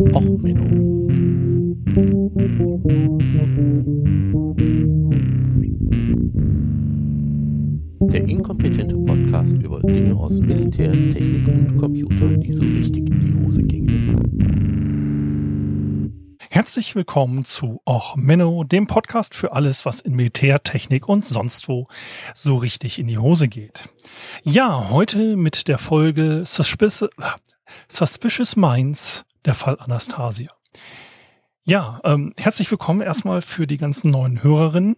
Och, Menno. Der inkompetente Podcast über Dinge aus Militär, Technik und Computer, die so richtig in die Hose gingen. Herzlich willkommen zu Och Menno, dem Podcast für alles, was in Militär, Technik und sonst wo so richtig in die Hose geht. Ja, heute mit der Folge Suspicious, Suspicious Minds, der Fall Anastasia. Ja, ähm, herzlich willkommen erstmal für die ganzen neuen Hörerinnen.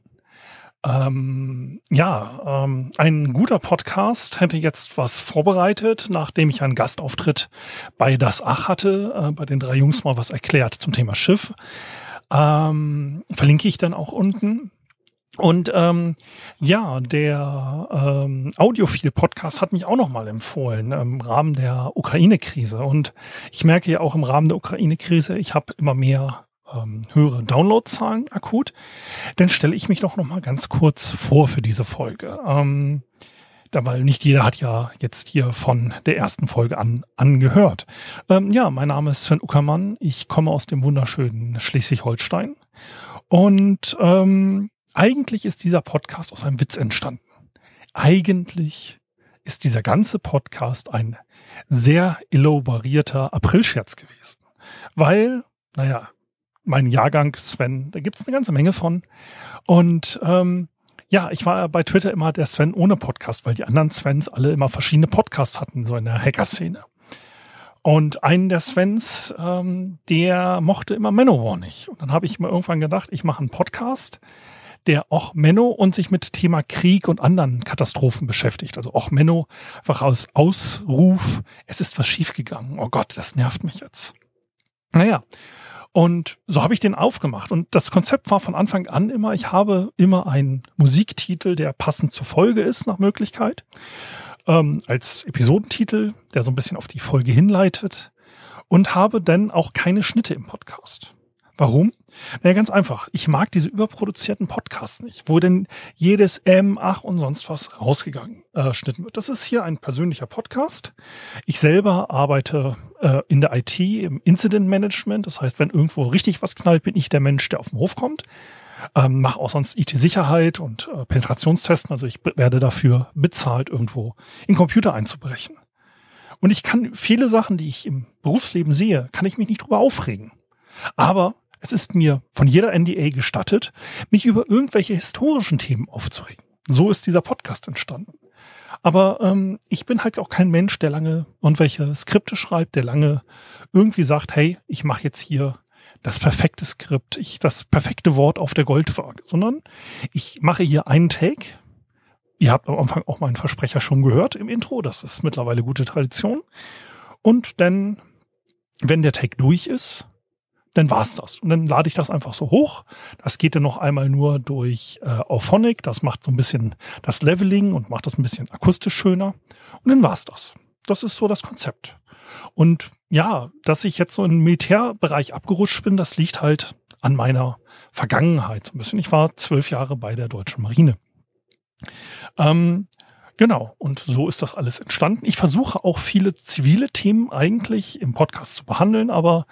Ähm, ja, ähm, ein guter Podcast hätte jetzt was vorbereitet, nachdem ich einen Gastauftritt bei Das Ach hatte, äh, bei den drei Jungs mal was erklärt zum Thema Schiff. Ähm, verlinke ich dann auch unten. Und ähm, ja, der ähm, Audiophil-Podcast hat mich auch nochmal empfohlen im Rahmen der Ukraine-Krise. Und ich merke ja auch im Rahmen der Ukraine-Krise, ich habe immer mehr ähm, höhere Downloadzahlen akut. Dann stelle ich mich doch nochmal ganz kurz vor für diese Folge. Ähm, da, weil nicht jeder hat ja jetzt hier von der ersten Folge an angehört. Ähm, ja, mein Name ist Sven Uckermann. Ich komme aus dem wunderschönen Schleswig-Holstein. Und ähm, eigentlich ist dieser Podcast aus einem Witz entstanden. Eigentlich ist dieser ganze Podcast ein sehr elaborierter Aprilscherz gewesen. Weil, naja, mein Jahrgang Sven, da gibt's eine ganze Menge von. Und ähm, ja, ich war bei Twitter immer der Sven ohne Podcast, weil die anderen Svens alle immer verschiedene Podcasts hatten, so in der Hacker-Szene. Und einen der Svens, ähm, der mochte immer Manowar nicht. Und dann habe ich mir irgendwann gedacht, ich mache einen Podcast, der auch Menno und sich mit Thema Krieg und anderen Katastrophen beschäftigt. Also auch Menno einfach aus Ausruf, es ist was schiefgegangen. Oh Gott, das nervt mich jetzt. Naja, und so habe ich den aufgemacht. Und das Konzept war von Anfang an immer, ich habe immer einen Musiktitel, der passend zur Folge ist, nach Möglichkeit. Ähm, als Episodentitel, der so ein bisschen auf die Folge hinleitet. Und habe dann auch keine Schnitte im Podcast. Warum? Naja, ganz einfach. Ich mag diese überproduzierten Podcasts nicht, wo denn jedes M, Ach und sonst was rausgegangen äh, schnitten wird. Das ist hier ein persönlicher Podcast. Ich selber arbeite äh, in der IT im Incident Management. Das heißt, wenn irgendwo richtig was knallt, bin ich der Mensch, der auf den Hof kommt. Ähm, mache auch sonst IT-Sicherheit und äh, Penetrationstesten. Also ich werde dafür bezahlt, irgendwo in Computer einzubrechen. Und ich kann viele Sachen, die ich im Berufsleben sehe, kann ich mich nicht drüber aufregen. Aber es ist mir von jeder NDA gestattet, mich über irgendwelche historischen Themen aufzuregen. So ist dieser Podcast entstanden. Aber ähm, ich bin halt auch kein Mensch, der lange irgendwelche Skripte schreibt, der lange irgendwie sagt, hey, ich mache jetzt hier das perfekte Skript, ich das perfekte Wort auf der Goldwaage, sondern ich mache hier einen Take. Ihr habt am Anfang auch meinen Versprecher schon gehört im Intro, das ist mittlerweile gute Tradition. Und dann, wenn der Take durch ist, dann war's das. Und dann lade ich das einfach so hoch. Das geht dann noch einmal nur durch äh, Auphonic. Das macht so ein bisschen das Leveling und macht das ein bisschen akustisch schöner. Und dann war's das. Das ist so das Konzept. Und ja, dass ich jetzt so im Militärbereich abgerutscht bin, das liegt halt an meiner Vergangenheit so ein bisschen. Ich war zwölf Jahre bei der deutschen Marine. Ähm, Genau, und so ist das alles entstanden. Ich versuche auch viele zivile Themen eigentlich im Podcast zu behandeln, aber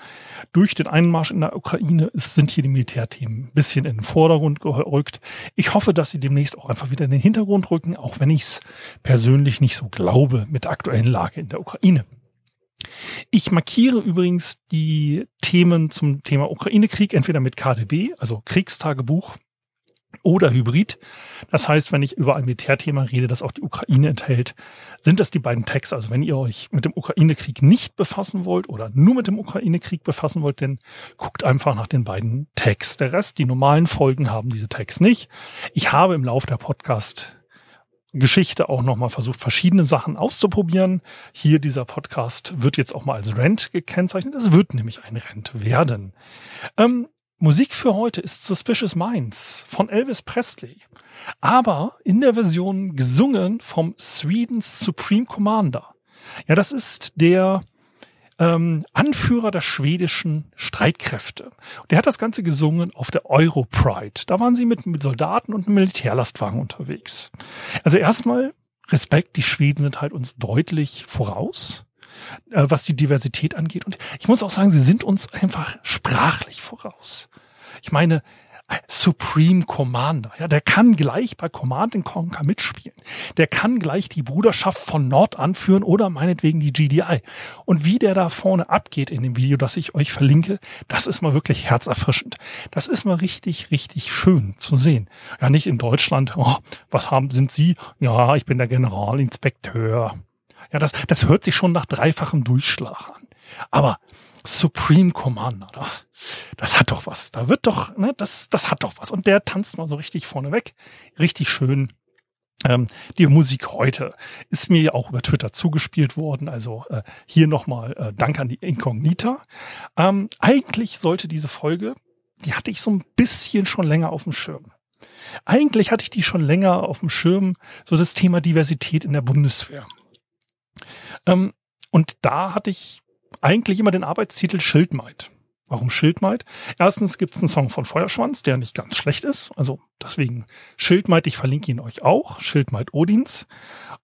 durch den Einmarsch in der Ukraine ist, sind hier die Militärthemen ein bisschen in den Vordergrund gerückt. Ich hoffe, dass sie demnächst auch einfach wieder in den Hintergrund rücken, auch wenn ich es persönlich nicht so glaube mit der aktuellen Lage in der Ukraine. Ich markiere übrigens die Themen zum Thema Ukraine-Krieg entweder mit KTB, also Kriegstagebuch, oder Hybrid. Das heißt, wenn ich über ein Militärthema rede, das auch die Ukraine enthält, sind das die beiden Tags. Also wenn ihr euch mit dem Ukraine-Krieg nicht befassen wollt oder nur mit dem Ukraine-Krieg befassen wollt, dann guckt einfach nach den beiden Tags. Der Rest, die normalen Folgen haben diese Tags nicht. Ich habe im Laufe der Podcast Geschichte auch nochmal versucht, verschiedene Sachen auszuprobieren. Hier dieser Podcast wird jetzt auch mal als Rent gekennzeichnet. Es wird nämlich ein Rent werden. Ähm, Musik für heute ist Suspicious Minds von Elvis Presley, aber in der Version gesungen vom Swedens Supreme Commander. Ja, das ist der ähm, Anführer der schwedischen Streitkräfte. Der hat das Ganze gesungen auf der Europride. Da waren sie mit, mit Soldaten und einem Militärlastwagen unterwegs. Also erstmal Respekt, die Schweden sind halt uns deutlich voraus. Äh, was die Diversität angeht. Und ich muss auch sagen, sie sind uns einfach sprachlich voraus. Ich meine, Supreme Commander. Ja, der kann gleich bei Command Conquer mitspielen. Der kann gleich die Bruderschaft von Nord anführen oder meinetwegen die GDI. Und wie der da vorne abgeht in dem Video, das ich euch verlinke, das ist mal wirklich herzerfrischend. Das ist mal richtig, richtig schön zu sehen. Ja, nicht in Deutschland. Oh, was haben, sind Sie? Ja, ich bin der Generalinspekteur. Ja, das, das hört sich schon nach dreifachem Durchschlag an. Aber Supreme Commander, da, das hat doch was. Da wird doch, ne, das, das hat doch was. Und der tanzt mal so richtig vorne weg. Richtig schön. Ähm, die Musik heute ist mir ja auch über Twitter zugespielt worden. Also äh, hier nochmal äh, Dank an die Incognita. Ähm, eigentlich sollte diese Folge, die hatte ich so ein bisschen schon länger auf dem Schirm. Eigentlich hatte ich die schon länger auf dem Schirm, so das Thema Diversität in der Bundeswehr. Ähm, und da hatte ich eigentlich immer den Arbeitstitel Schildmaid. Warum Schildmaid? Erstens gibt es einen Song von Feuerschwanz, der nicht ganz schlecht ist. Also deswegen Schildmaid, ich verlinke ihn euch auch. Schildmaid Odins.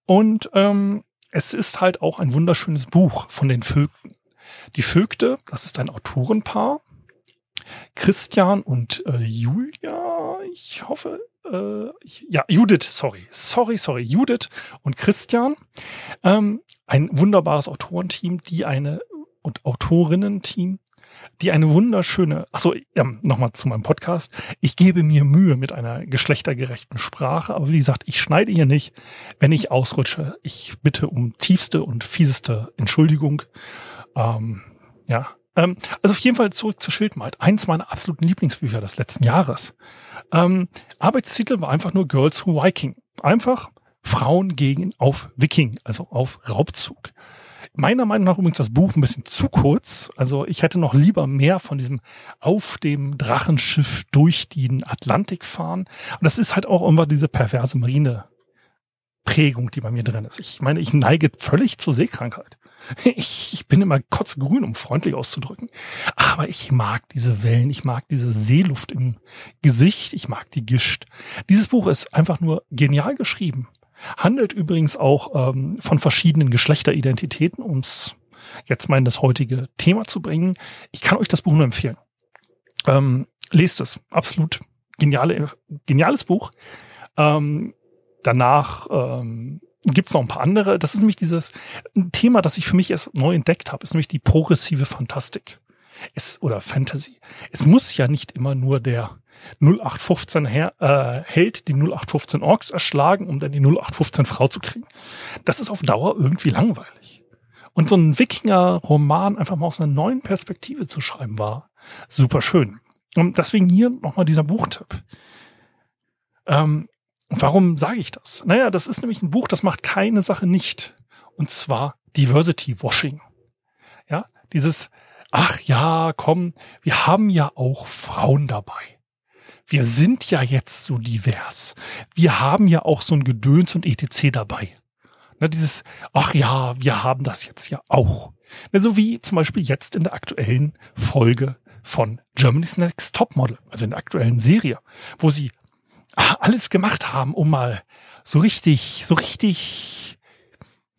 Und ähm, es ist halt auch ein wunderschönes Buch von den Vögten. Die Vögte, das ist ein Autorenpaar. Christian und äh, Julia, ich hoffe, äh, ja, Judith, sorry, sorry, sorry, Judith und Christian. Ähm, ein wunderbares Autorenteam, die eine und Autorinnen-Team, die eine wunderschöne, achso, ähm, nochmal zu meinem Podcast. Ich gebe mir Mühe mit einer geschlechtergerechten Sprache, aber wie gesagt, ich schneide hier nicht, wenn ich ausrutsche. Ich bitte um tiefste und fieseste Entschuldigung. Ähm, ja, ähm, also auf jeden Fall zurück zu Schildmaid. Eins meiner absoluten Lieblingsbücher des letzten Jahres. Ähm, Arbeitstitel war einfach nur Girls Who Viking. Einfach Frauen gegen auf Viking, also auf Raubzug meiner Meinung nach übrigens das Buch ein bisschen zu kurz. Also ich hätte noch lieber mehr von diesem auf dem Drachenschiff durch den Atlantik fahren. Und das ist halt auch immer diese perverse Marine Prägung, die bei mir drin ist. Ich meine, ich neige völlig zur Seekrankheit. Ich, ich bin immer kotzgrün, um freundlich auszudrücken. Aber ich mag diese Wellen, ich mag diese Seeluft im Gesicht, ich mag die Gischt. Dieses Buch ist einfach nur genial geschrieben. Handelt übrigens auch ähm, von verschiedenen Geschlechteridentitäten, um es jetzt mal in das heutige Thema zu bringen. Ich kann euch das Buch nur empfehlen. Ähm, lest es. Absolut geniale, geniales Buch. Ähm, danach ähm, gibt es noch ein paar andere. Das ist nämlich dieses Thema, das ich für mich erst neu entdeckt habe, ist nämlich die progressive Fantastik. Es, oder Fantasy. Es muss ja nicht immer nur der 0815 her, äh, Held die 0815 Orks erschlagen, um dann die 0815 Frau zu kriegen. Das ist auf Dauer irgendwie langweilig. Und so ein Wikinger-Roman einfach mal aus einer neuen Perspektive zu schreiben, war super schön. Und deswegen hier nochmal dieser Buchtipp. Ähm, warum sage ich das? Naja, das ist nämlich ein Buch, das macht keine Sache nicht. Und zwar Diversity Washing. Ja, dieses, ach ja, komm, wir haben ja auch Frauen dabei wir sind ja jetzt so divers. Wir haben ja auch so ein Gedöns und etc. dabei. Na, dieses, ach ja, wir haben das jetzt ja auch. Na, so wie zum Beispiel jetzt in der aktuellen Folge von Germany's Next Topmodel, also in der aktuellen Serie, wo sie alles gemacht haben, um mal so richtig, so richtig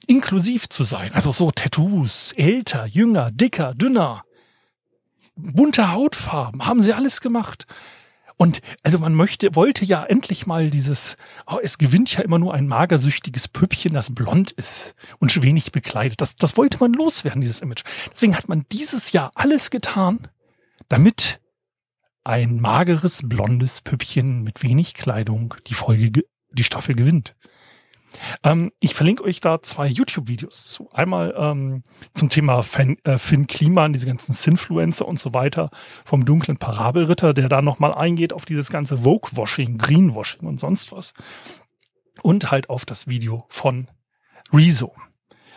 inklusiv zu sein. Also so Tattoos, älter, jünger, dicker, dünner, bunte Hautfarben, haben sie alles gemacht. Und also man möchte, wollte ja endlich mal dieses, oh, es gewinnt ja immer nur ein magersüchtiges Püppchen, das blond ist und wenig bekleidet. Das, das wollte man loswerden, dieses Image. Deswegen hat man dieses Jahr alles getan, damit ein mageres, blondes Püppchen mit wenig Kleidung die Folge, die Staffel gewinnt. Ähm, ich verlinke euch da zwei YouTube-Videos zu. Einmal ähm, zum Thema Fan, äh, Finn Kliman, diese ganzen Sinfluencer und so weiter vom dunklen Parabelritter, der da nochmal eingeht auf dieses ganze Vogue-Washing, Greenwashing und sonst was. Und halt auf das Video von Rezo.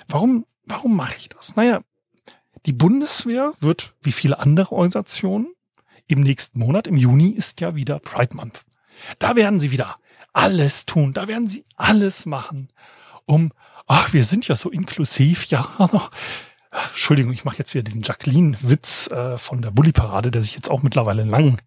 Warum, warum mache ich das? Naja, die Bundeswehr wird, wie viele andere Organisationen, im nächsten Monat, im Juni, ist ja wieder Pride Month. Da werden sie wieder alles tun, da werden sie alles machen, um, ach, wir sind ja so inklusiv, ja, Entschuldigung, ich mache jetzt wieder diesen Jacqueline-Witz äh, von der Bulli-Parade, der sich jetzt auch mittlerweile einen langen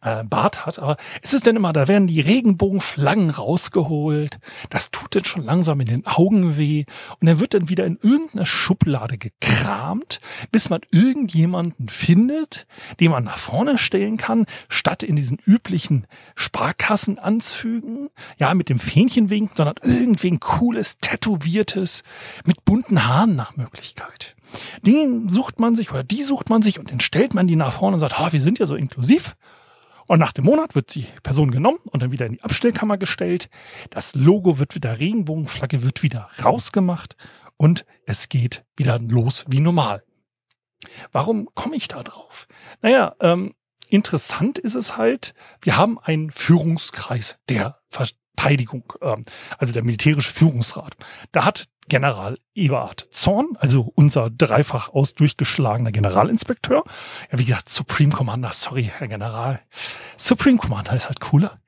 äh, Bart hat. Aber es ist denn immer, da werden die Regenbogenflaggen rausgeholt. Das tut dann schon langsam in den Augen weh. Und er wird dann wieder in irgendeiner Schublade gekramt, bis man irgendjemanden findet, den man nach vorne stellen kann, statt in diesen üblichen Sparkassenanzügen, ja, mit dem Fähnchen winken, sondern irgendwen cooles, tätowiertes, mit bunten Haaren nach Möglichkeit. Den sucht man sich oder die sucht man sich und dann stellt man die nach vorne und sagt, ha, wir sind ja so inklusiv. Und nach dem Monat wird die Person genommen und dann wieder in die Abstellkammer gestellt. Das Logo wird wieder Regenbogenflagge wird wieder rausgemacht und es geht wieder los wie normal. Warum komme ich da drauf? Naja, ähm, interessant ist es halt, wir haben einen Führungskreis der Verteidigung, ähm, also der militärische Führungsrat. Da hat General Eberhard Zorn, also unser dreifach aus durchgeschlagener Generalinspekteur. Ja, wie gesagt, Supreme Commander, sorry, Herr General. Supreme Commander ist halt cooler.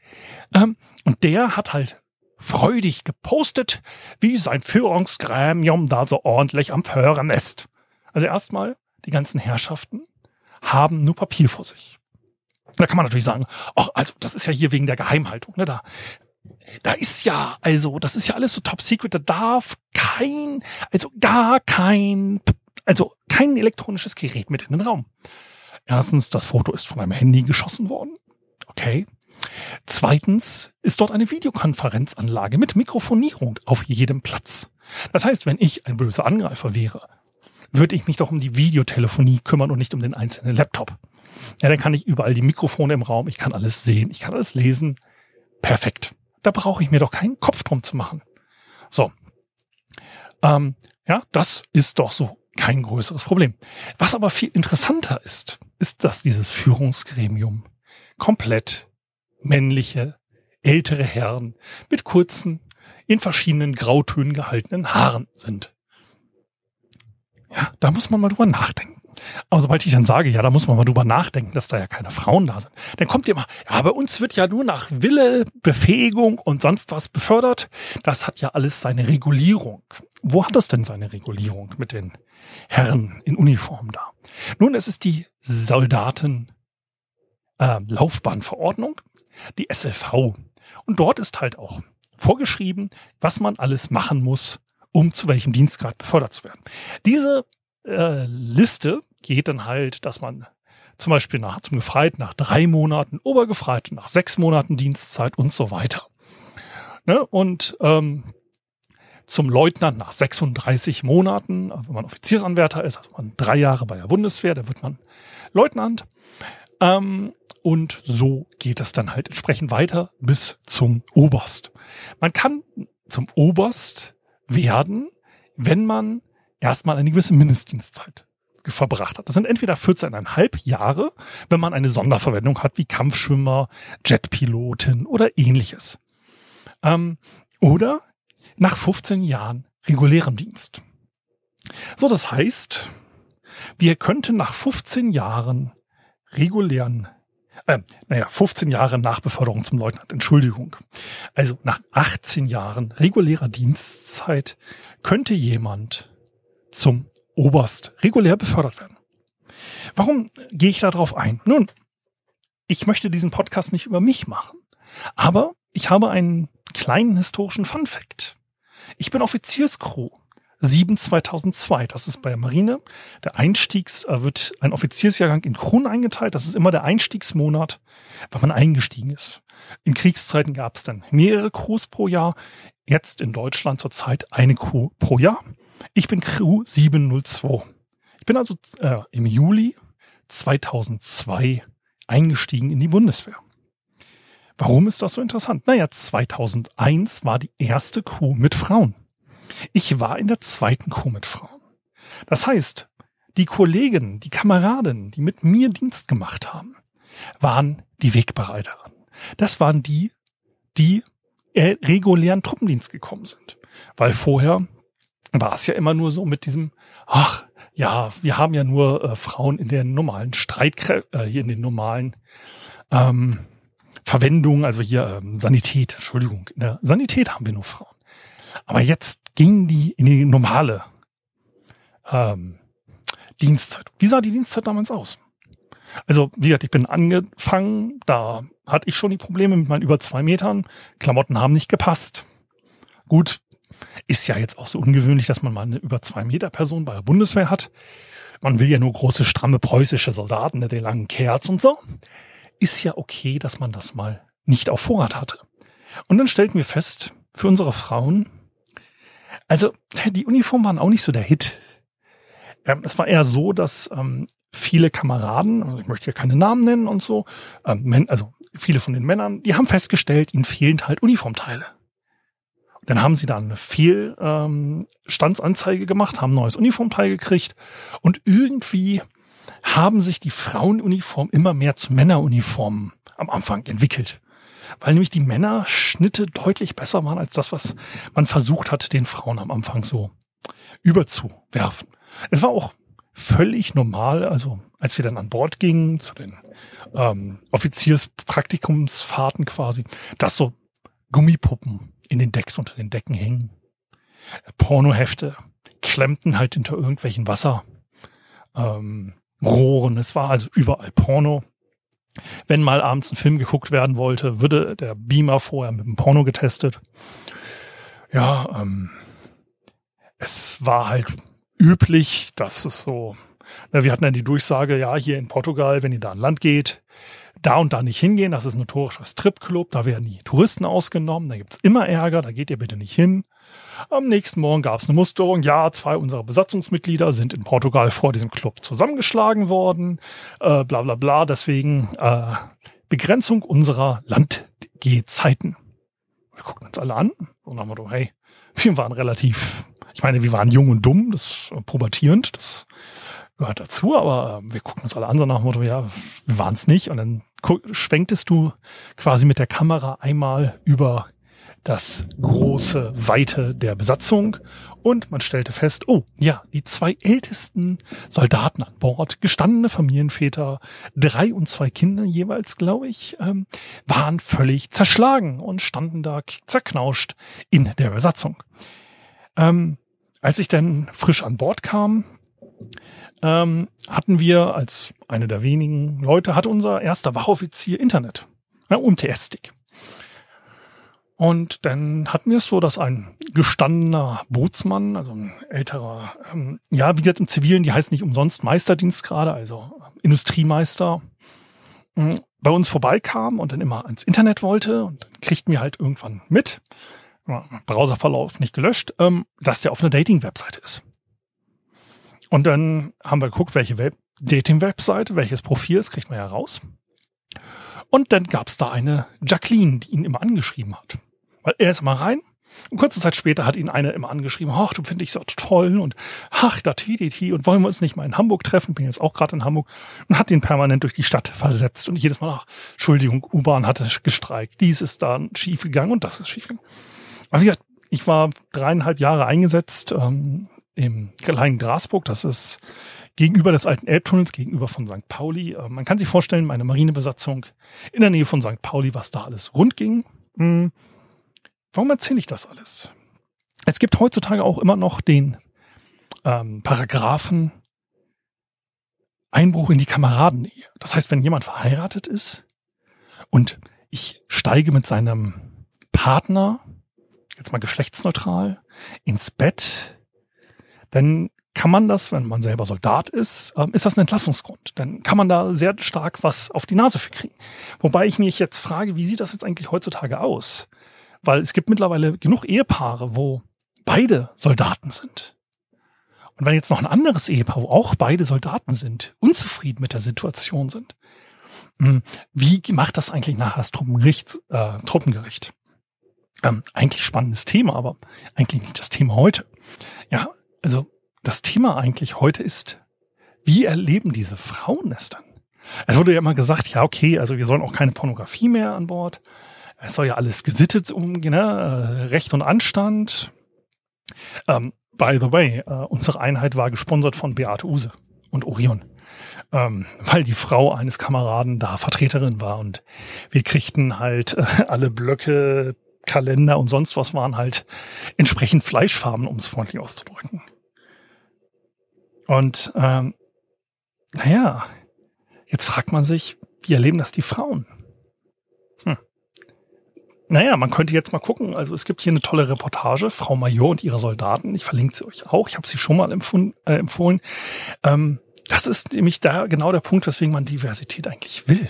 Ähm, und der hat halt freudig gepostet, wie sein Führungsgremium da so ordentlich am Föhren ist. Also erstmal, die ganzen Herrschaften haben nur Papier vor sich. Da kann man natürlich sagen, ach, also das ist ja hier wegen der Geheimhaltung. Ne? Da da ist ja, also, das ist ja alles so top secret, da darf kein, also gar kein, also kein elektronisches Gerät mit in den Raum. Erstens, das Foto ist von einem Handy geschossen worden. Okay. Zweitens ist dort eine Videokonferenzanlage mit Mikrofonierung auf jedem Platz. Das heißt, wenn ich ein böser Angreifer wäre, würde ich mich doch um die Videotelefonie kümmern und nicht um den einzelnen Laptop. Ja, dann kann ich überall die Mikrofone im Raum, ich kann alles sehen, ich kann alles lesen. Perfekt. Da brauche ich mir doch keinen Kopf drum zu machen. So. Ähm, ja, das ist doch so kein größeres Problem. Was aber viel interessanter ist, ist, dass dieses Führungsgremium komplett männliche, ältere Herren mit kurzen, in verschiedenen Grautönen gehaltenen Haaren sind. Ja, da muss man mal drüber nachdenken. Aber sobald ich dann sage, ja, da muss man mal drüber nachdenken, dass da ja keine Frauen da sind, dann kommt ihr mal, ja, bei uns wird ja nur nach Wille, Befähigung und sonst was befördert. Das hat ja alles seine Regulierung. Wo hat das denn seine Regulierung mit den Herren in Uniform da? Nun, es ist die Soldaten äh, Laufbahnverordnung, die SLV. Und dort ist halt auch vorgeschrieben, was man alles machen muss, um zu welchem Dienstgrad befördert zu werden. Diese äh, Liste geht dann halt, dass man zum Beispiel nach, zum Gefreiten nach drei Monaten, Obergefreiten nach sechs Monaten Dienstzeit und so weiter. Ne? Und ähm, zum Leutnant nach 36 Monaten, wenn man Offiziersanwärter ist, also man drei Jahre bei der Bundeswehr, dann wird man Leutnant. Ähm, und so geht es dann halt entsprechend weiter bis zum Oberst. Man kann zum Oberst werden, wenn man erstmal eine gewisse Mindestdienstzeit verbracht hat. Das sind entweder 14,5 Jahre, wenn man eine Sonderverwendung hat, wie Kampfschwimmer, Jetpilotin oder ähnliches. Ähm, oder nach 15 Jahren regulärem Dienst. So, das heißt, wir könnten nach 15 Jahren regulären, äh, naja, 15 Jahre nach Beförderung zum Leutnant, Entschuldigung. Also nach 18 Jahren regulärer Dienstzeit könnte jemand zum Oberst regulär befördert werden. Warum gehe ich darauf ein? Nun, ich möchte diesen Podcast nicht über mich machen, aber ich habe einen kleinen historischen Fun Fact. Ich bin Offizierscrew 7 2002. Das ist bei der Marine. Der Einstiegs äh, wird ein Offiziersjahrgang in Kronen eingeteilt. Das ist immer der Einstiegsmonat, wenn man eingestiegen ist. In Kriegszeiten gab es dann mehrere Crews pro Jahr. Jetzt in Deutschland zurzeit eine Crew pro Jahr. Ich bin Crew 702. Ich bin also äh, im Juli 2002 eingestiegen in die Bundeswehr. Warum ist das so interessant? Naja, 2001 war die erste Crew mit Frauen. Ich war in der zweiten Crew mit Frauen. Das heißt, die Kollegen, die Kameraden, die mit mir Dienst gemacht haben, waren die Wegbereiterinnen. Das waren die, die äh, regulären Truppendienst gekommen sind. Weil vorher war es ja immer nur so mit diesem, ach, ja, wir haben ja nur äh, Frauen in den normalen Streitkräften, äh, hier in den normalen ähm, Verwendungen, also hier ähm, Sanität, Entschuldigung, in der Sanität haben wir nur Frauen. Aber jetzt gingen die in die normale ähm, Dienstzeit. Wie sah die Dienstzeit damals aus? Also, wie gesagt, ich bin angefangen, da hatte ich schon die Probleme mit meinen über zwei Metern. Klamotten haben nicht gepasst. Gut, ist ja jetzt auch so ungewöhnlich, dass man mal eine über zwei Meter Person bei der Bundeswehr hat. Man will ja nur große, stramme preußische Soldaten mit den langen Kerz und so. Ist ja okay, dass man das mal nicht auf Vorrat hatte. Und dann stellten wir fest, für unsere Frauen, also die Uniformen waren auch nicht so der Hit. Ähm, es war eher so, dass ähm, viele Kameraden, also ich möchte hier keine Namen nennen und so, ähm, also viele von den Männern, die haben festgestellt, ihnen fehlen halt Uniformteile. Dann haben sie dann eine Fehlstandsanzeige ähm, gemacht, haben ein neues Uniformteil gekriegt und irgendwie haben sich die Frauenuniformen immer mehr zu Männeruniformen am Anfang entwickelt. Weil nämlich die Männerschnitte deutlich besser waren als das, was man versucht hat, den Frauen am Anfang so überzuwerfen. Es war auch völlig normal, also als wir dann an Bord gingen zu den ähm, Offizierspraktikumsfahrten quasi, dass so Gummipuppen in den Decks unter den Decken hingen. Pornohefte klemmten halt hinter irgendwelchen Wasserrohren. Ähm, es war also überall Porno. Wenn mal abends ein Film geguckt werden wollte, würde der Beamer vorher mit dem Porno getestet. Ja, ähm, es war halt üblich, dass es so, na, wir hatten dann die Durchsage, ja, hier in Portugal, wenn ihr da an Land geht, da und da nicht hingehen, das ist ein notorischer Stripclub, da werden die Touristen ausgenommen, da gibt's immer Ärger, da geht ihr bitte nicht hin. Am nächsten Morgen gab's eine Musterung, ja, zwei unserer Besatzungsmitglieder sind in Portugal vor diesem Club zusammengeschlagen worden, äh, bla bla bla, deswegen äh, Begrenzung unserer Landgehzeiten. Wir gucken uns alle an und haben wir hey, wir waren relativ, ich meine, wir waren jung und dumm, das äh, pubertierend, das gehört dazu, aber äh, wir gucken uns alle an, so nach dem Motto, ja, wir waren es nicht. Und dann schwenktest du quasi mit der Kamera einmal über das große Weite der Besatzung und man stellte fest, oh ja, die zwei ältesten Soldaten an Bord, gestandene Familienväter, drei und zwei Kinder jeweils, glaube ich, ähm, waren völlig zerschlagen und standen da zerknauscht in der Besatzung. Ähm, als ich dann frisch an Bord kam, ähm, hatten wir als eine der wenigen Leute, hatte unser erster Wachoffizier Internet, ja, UMTS-Stick. Und dann hatten wir es so, dass ein gestandener Bootsmann, also ein älterer, ähm, ja, wie gesagt im Zivilen, die heißt nicht umsonst Meisterdienst gerade, also Industriemeister, äh, bei uns vorbeikam und dann immer ans Internet wollte und dann kriegten wir halt irgendwann mit, Browserverlauf nicht gelöscht, ähm, dass der auf einer Dating-Webseite ist. Und dann haben wir geguckt, welche Web Dating-Webseite, welches Profil, das kriegt man ja raus. Und dann gab es da eine Jacqueline, die ihn immer angeschrieben hat. Weil er ist immer rein. Und kurze Zeit später hat ihn eine immer angeschrieben, ach, du finde ich so toll und ach, da TDT und wollen wir uns nicht mal in Hamburg treffen? Bin jetzt auch gerade in Hamburg und hat ihn permanent durch die Stadt versetzt und jedes Mal, ach, Entschuldigung, U-Bahn hatte gestreikt, dies ist da schief gegangen und das ist schief gegangen. Aber wie gesagt, ich war dreieinhalb Jahre eingesetzt ähm, im kleinen Grasburg. Das ist gegenüber des alten Elbtunnels, gegenüber von St. Pauli. Äh, man kann sich vorstellen, meine Marinebesatzung in der Nähe von St. Pauli, was da alles rund ging. Hm. Warum erzähle ich das alles? Es gibt heutzutage auch immer noch den ähm, Paragraphen Einbruch in die Kameradennähe. Das heißt, wenn jemand verheiratet ist und ich steige mit seinem Partner, jetzt mal geschlechtsneutral, ins Bett, dann kann man das, wenn man selber Soldat ist, ähm, ist das ein Entlassungsgrund. Dann kann man da sehr stark was auf die Nase für kriegen. Wobei ich mich jetzt frage, wie sieht das jetzt eigentlich heutzutage aus? Weil es gibt mittlerweile genug Ehepaare, wo beide Soldaten sind. Und wenn jetzt noch ein anderes Ehepaar, wo auch beide Soldaten sind, unzufrieden mit der Situation sind, hm, wie macht das eigentlich nachher das Truppengericht? Äh, Truppengericht? Ähm, eigentlich spannendes Thema, aber eigentlich nicht das Thema heute. Ja, also das Thema eigentlich heute ist, wie erleben diese Frauen es dann? Es wurde ja immer gesagt, ja, okay, also wir sollen auch keine Pornografie mehr an Bord. Es soll ja alles gesittet um, ne, Recht und Anstand. Ähm, by the way, äh, unsere Einheit war gesponsert von Beate Use und Orion. Ähm, weil die Frau eines Kameraden da Vertreterin war und wir kriegten halt äh, alle Blöcke, Kalender und sonst was waren halt entsprechend Fleischfarben, um es freundlich auszudrücken. Und ähm, naja, jetzt fragt man sich, wie erleben das die Frauen? Hm. Naja, man könnte jetzt mal gucken. Also es gibt hier eine tolle Reportage, Frau Major und ihre Soldaten. Ich verlinke sie euch auch. Ich habe sie schon mal empfohlen. Äh, empfohlen. Ähm, das ist nämlich da genau der Punkt, weswegen man Diversität eigentlich will.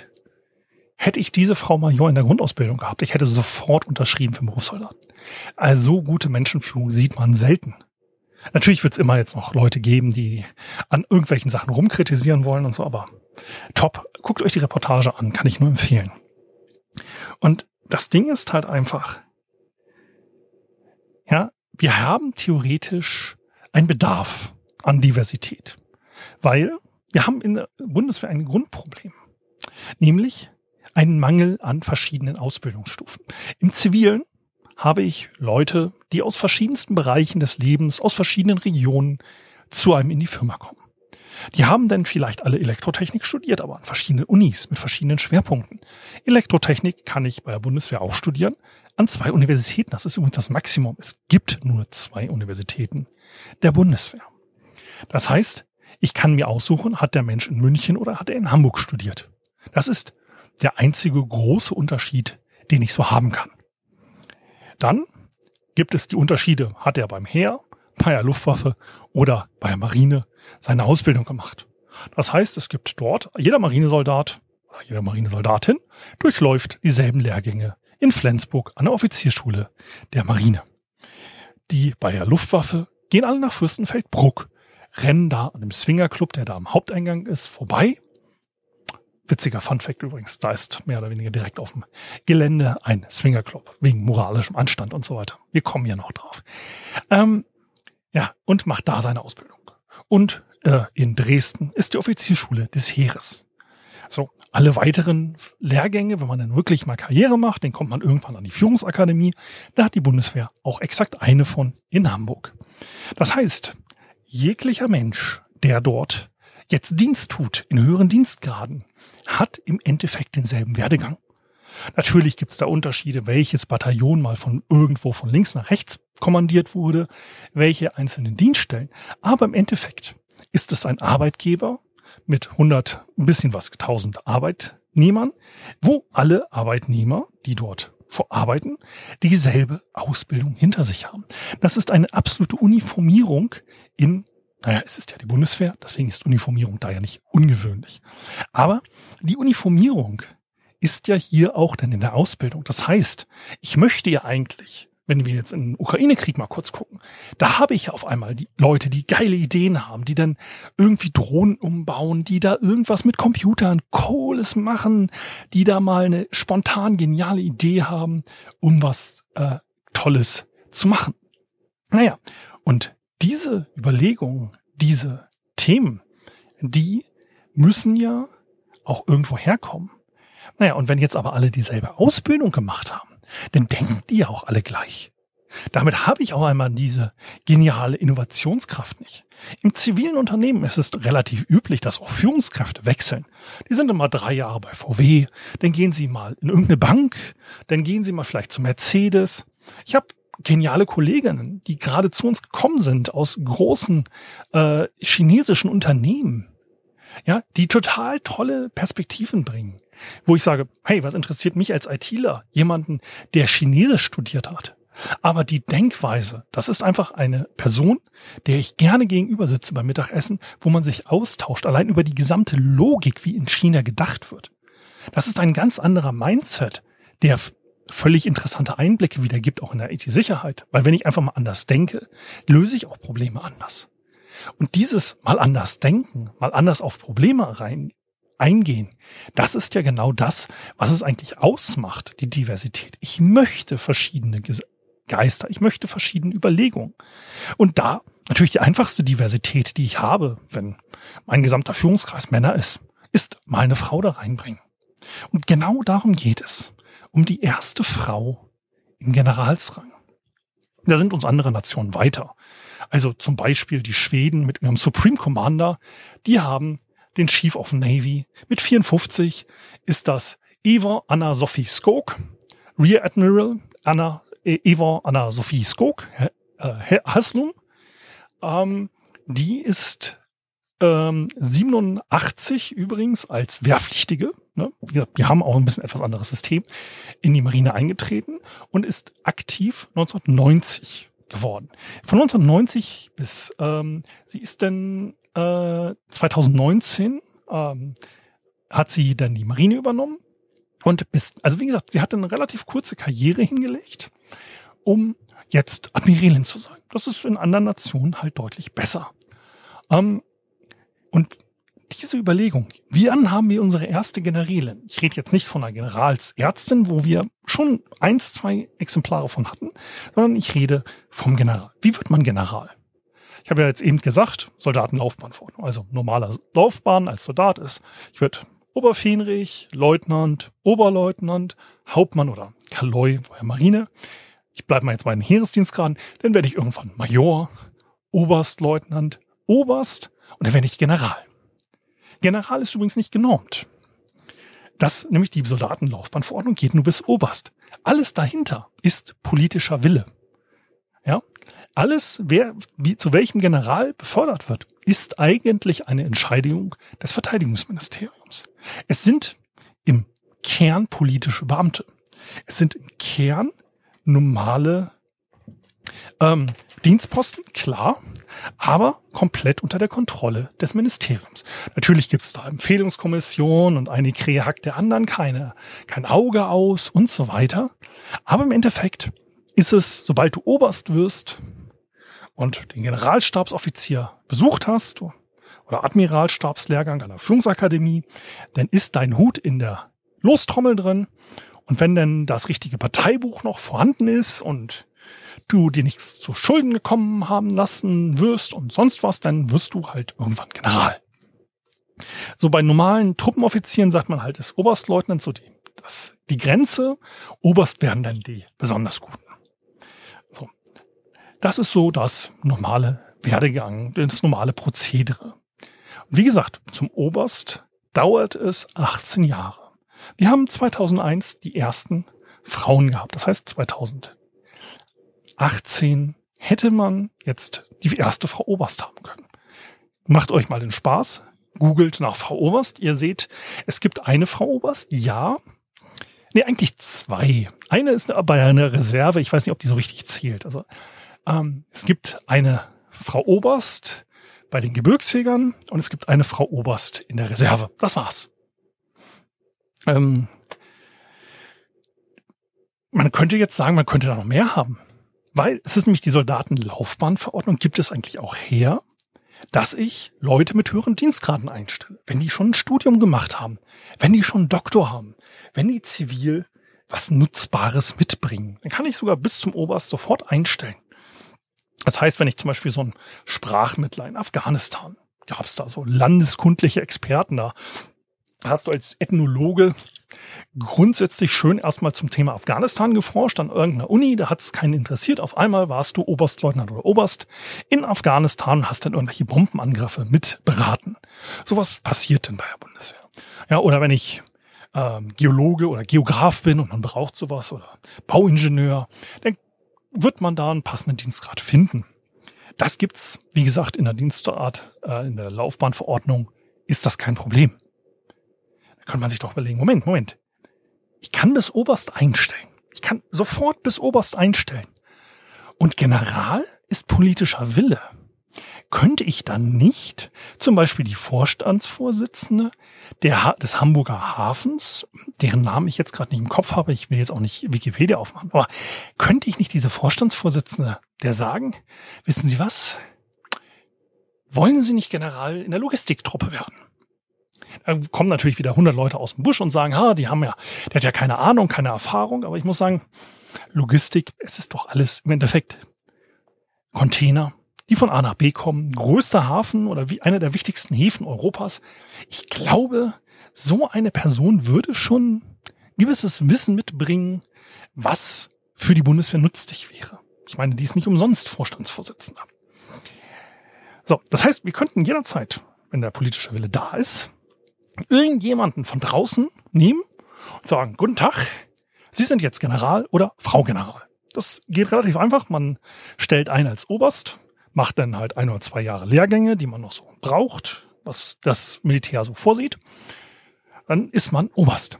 Hätte ich diese Frau Major in der Grundausbildung gehabt, ich hätte sofort unterschrieben für Berufssoldaten. Also so gute Menschenführung sieht man selten. Natürlich wird es immer jetzt noch Leute geben, die an irgendwelchen Sachen rumkritisieren wollen und so, aber top. Guckt euch die Reportage an, kann ich nur empfehlen. Und das Ding ist halt einfach, ja, wir haben theoretisch einen Bedarf an Diversität, weil wir haben in der Bundeswehr ein Grundproblem, nämlich einen Mangel an verschiedenen Ausbildungsstufen. Im Zivilen habe ich Leute, die aus verschiedensten Bereichen des Lebens, aus verschiedenen Regionen zu einem in die Firma kommen. Die haben dann vielleicht alle Elektrotechnik studiert, aber an verschiedenen Unis mit verschiedenen Schwerpunkten. Elektrotechnik kann ich bei der Bundeswehr auch studieren, an zwei Universitäten. Das ist übrigens das Maximum. Es gibt nur zwei Universitäten der Bundeswehr. Das heißt, ich kann mir aussuchen, hat der Mensch in München oder hat er in Hamburg studiert. Das ist der einzige große Unterschied, den ich so haben kann. Dann gibt es die Unterschiede, hat er beim Heer, bei der Luftwaffe oder bei der Marine seine Ausbildung gemacht. Das heißt, es gibt dort, jeder Marinesoldat oder jede Marinesoldatin durchläuft dieselben Lehrgänge in Flensburg an der Offizierschule der Marine. Die bei der Luftwaffe gehen alle nach Fürstenfeldbruck, rennen da an dem Swingerclub, der da am Haupteingang ist, vorbei Witziger Funfact übrigens, da ist mehr oder weniger direkt auf dem Gelände ein Swingerclub wegen moralischem Anstand und so weiter. Wir kommen ja noch drauf. Ähm, ja, und macht da seine Ausbildung. Und äh, in Dresden ist die Offizierschule des Heeres. So, alle weiteren Lehrgänge, wenn man dann wirklich mal Karriere macht, dann kommt man irgendwann an die Führungsakademie. Da hat die Bundeswehr auch exakt eine von in Hamburg. Das heißt, jeglicher Mensch, der dort jetzt Dienst tut, in höheren Dienstgraden, hat im Endeffekt denselben Werdegang. Natürlich gibt es da Unterschiede, welches Bataillon mal von irgendwo von links nach rechts kommandiert wurde, welche einzelnen Dienststellen. Aber im Endeffekt ist es ein Arbeitgeber mit 100, ein bisschen was, 1000 Arbeitnehmern, wo alle Arbeitnehmer, die dort vorarbeiten, dieselbe Ausbildung hinter sich haben. Das ist eine absolute Uniformierung in naja, es ist ja die Bundeswehr, deswegen ist Uniformierung da ja nicht ungewöhnlich. Aber die Uniformierung ist ja hier auch dann in der Ausbildung. Das heißt, ich möchte ja eigentlich, wenn wir jetzt in den Ukraine-Krieg mal kurz gucken, da habe ich ja auf einmal die Leute, die geile Ideen haben, die dann irgendwie Drohnen umbauen, die da irgendwas mit Computern, Kohles machen, die da mal eine spontan geniale Idee haben, um was äh, Tolles zu machen. Naja, und diese Überlegungen, diese Themen, die müssen ja auch irgendwo herkommen. Naja, und wenn jetzt aber alle dieselbe Ausbildung gemacht haben, dann denken die ja auch alle gleich. Damit habe ich auch einmal diese geniale Innovationskraft nicht. Im zivilen Unternehmen ist es relativ üblich, dass auch Führungskräfte wechseln. Die sind immer drei Jahre bei VW, dann gehen sie mal in irgendeine Bank, dann gehen sie mal vielleicht zu Mercedes. Ich habe geniale Kolleginnen, die gerade zu uns gekommen sind aus großen äh, chinesischen Unternehmen, ja, die total tolle Perspektiven bringen. Wo ich sage, hey, was interessiert mich als ITler? Jemanden, der Chinesisch studiert hat. Aber die Denkweise, das ist einfach eine Person, der ich gerne gegenüber sitze beim Mittagessen, wo man sich austauscht, allein über die gesamte Logik, wie in China gedacht wird. Das ist ein ganz anderer Mindset, der völlig interessante Einblicke wiedergibt, auch in der IT-Sicherheit. Weil wenn ich einfach mal anders denke, löse ich auch Probleme anders. Und dieses mal anders denken, mal anders auf Probleme rein eingehen, das ist ja genau das, was es eigentlich ausmacht, die Diversität. Ich möchte verschiedene Geister, ich möchte verschiedene Überlegungen. Und da natürlich die einfachste Diversität, die ich habe, wenn mein gesamter Führungskreis Männer ist, ist mal eine Frau da reinbringen. Und genau darum geht es um die erste Frau im Generalsrang. Da sind uns andere Nationen weiter. Also zum Beispiel die Schweden mit ihrem Supreme Commander, die haben den Chief of Navy. Mit 54 ist das Eva Anna Sophie Skog, Rear Admiral Anna, äh, Eva Anna Sophie Skog, äh, Haslum. Ähm, die ist ähm, 87 übrigens als Wehrpflichtige, ne, wir haben auch ein bisschen etwas anderes System, in die Marine eingetreten und ist aktiv 1990 geworden. Von 1990 bis, ähm, sie ist dann äh, 2019, ähm, hat sie dann die Marine übernommen und bis, also wie gesagt, sie hat eine relativ kurze Karriere hingelegt, um jetzt Admiralin zu sein. Das ist in anderen Nationen halt deutlich besser. Ähm, und diese Überlegung, wie an haben wir unsere erste Generälin? Ich rede jetzt nicht von einer Generalsärztin, wo wir schon eins, zwei Exemplare von hatten, sondern ich rede vom General. Wie wird man General? Ich habe ja jetzt eben gesagt, Soldatenlaufbahnverordnung. Also normaler Laufbahn als Soldat ist, ich werde Oberfähnrich, Leutnant, Oberleutnant, Hauptmann oder Kaloi, vorher Marine. Ich bleibe mal jetzt bei den Heeresdienstgraden, dann werde ich irgendwann Major, Oberstleutnant, Oberst und dann werde ich General. General ist übrigens nicht genormt. Das, nämlich die Soldatenlaufbahnverordnung, geht nur bis Oberst. Alles dahinter ist politischer Wille. Ja, alles, wer wie, zu welchem General befördert wird, ist eigentlich eine Entscheidung des Verteidigungsministeriums. Es sind im Kern politische Beamte. Es sind im Kern normale ähm, Dienstposten, klar, aber komplett unter der Kontrolle des Ministeriums. Natürlich gibt es da Empfehlungskommissionen und eine Krähe hackt der anderen keine, kein Auge aus und so weiter. Aber im Endeffekt ist es, sobald du Oberst wirst und den Generalstabsoffizier besucht hast oder Admiralstabslehrgang an der Führungsakademie, dann ist dein Hut in der Lostrommel drin. Und wenn denn das richtige Parteibuch noch vorhanden ist und du dir nichts zu Schulden gekommen haben lassen wirst und sonst was, dann wirst du halt irgendwann General. So bei normalen Truppenoffizieren sagt man halt, ist Oberstleutnant so die, das, die Grenze. Oberst werden dann die besonders Guten. So. Das ist so das normale Werdegang, das normale Prozedere. Wie gesagt, zum Oberst dauert es 18 Jahre. Wir haben 2001 die ersten Frauen gehabt. Das heißt 2000 18 hätte man jetzt die erste Frau Oberst haben können. Macht euch mal den Spaß. Googelt nach Frau Oberst. Ihr seht, es gibt eine Frau Oberst. Ja. Nee, eigentlich zwei. Eine ist bei einer Reserve. Ich weiß nicht, ob die so richtig zählt. Also, ähm, es gibt eine Frau Oberst bei den Gebirgsjägern und es gibt eine Frau Oberst in der Reserve. Das war's. Ähm, man könnte jetzt sagen, man könnte da noch mehr haben. Weil es ist nämlich die Soldatenlaufbahnverordnung, gibt es eigentlich auch her, dass ich Leute mit höheren Dienstgraden einstelle. Wenn die schon ein Studium gemacht haben, wenn die schon einen Doktor haben, wenn die zivil was Nutzbares mitbringen, dann kann ich sogar bis zum Oberst sofort einstellen. Das heißt, wenn ich zum Beispiel so ein Sprachmittler in Afghanistan, gab es da so landeskundliche Experten da, hast du als Ethnologe grundsätzlich schön erstmal zum Thema Afghanistan geforscht an irgendeiner Uni, da hat es keinen interessiert. Auf einmal warst du Oberstleutnant oder Oberst in Afghanistan und hast dann irgendwelche Bombenangriffe mit beraten. Sowas passiert denn bei der Bundeswehr. Ja, oder wenn ich ähm, Geologe oder Geograf bin und man braucht sowas oder Bauingenieur, dann wird man da einen passenden Dienstgrad finden. Das gibt's, wie gesagt, in der Dienstart, äh, in der Laufbahnverordnung ist das kein Problem. Kann man sich doch überlegen, Moment, Moment. Ich kann bis Oberst einstellen. Ich kann sofort bis Oberst einstellen. Und General ist politischer Wille. Könnte ich dann nicht zum Beispiel die Vorstandsvorsitzende der, des Hamburger Hafens, deren Namen ich jetzt gerade nicht im Kopf habe, ich will jetzt auch nicht Wikipedia aufmachen, aber könnte ich nicht diese Vorstandsvorsitzende der sagen, wissen Sie was? Wollen Sie nicht General in der Logistiktruppe werden? Da kommen natürlich wieder 100 Leute aus dem Busch und sagen, ha, die haben ja, der hat ja keine Ahnung, keine Erfahrung. Aber ich muss sagen, Logistik, es ist doch alles im Endeffekt Container, die von A nach B kommen, größter Hafen oder wie einer der wichtigsten Häfen Europas. Ich glaube, so eine Person würde schon gewisses Wissen mitbringen, was für die Bundeswehr nützlich wäre. Ich meine, die ist nicht umsonst Vorstandsvorsitzender. So, das heißt, wir könnten jederzeit, wenn der politische Wille da ist, irgendjemanden von draußen nehmen und sagen, guten Tag, Sie sind jetzt General oder Frau General. Das geht relativ einfach. Man stellt ein als Oberst, macht dann halt ein oder zwei Jahre Lehrgänge, die man noch so braucht. was das Militär so vorsieht, dann ist man Oberst.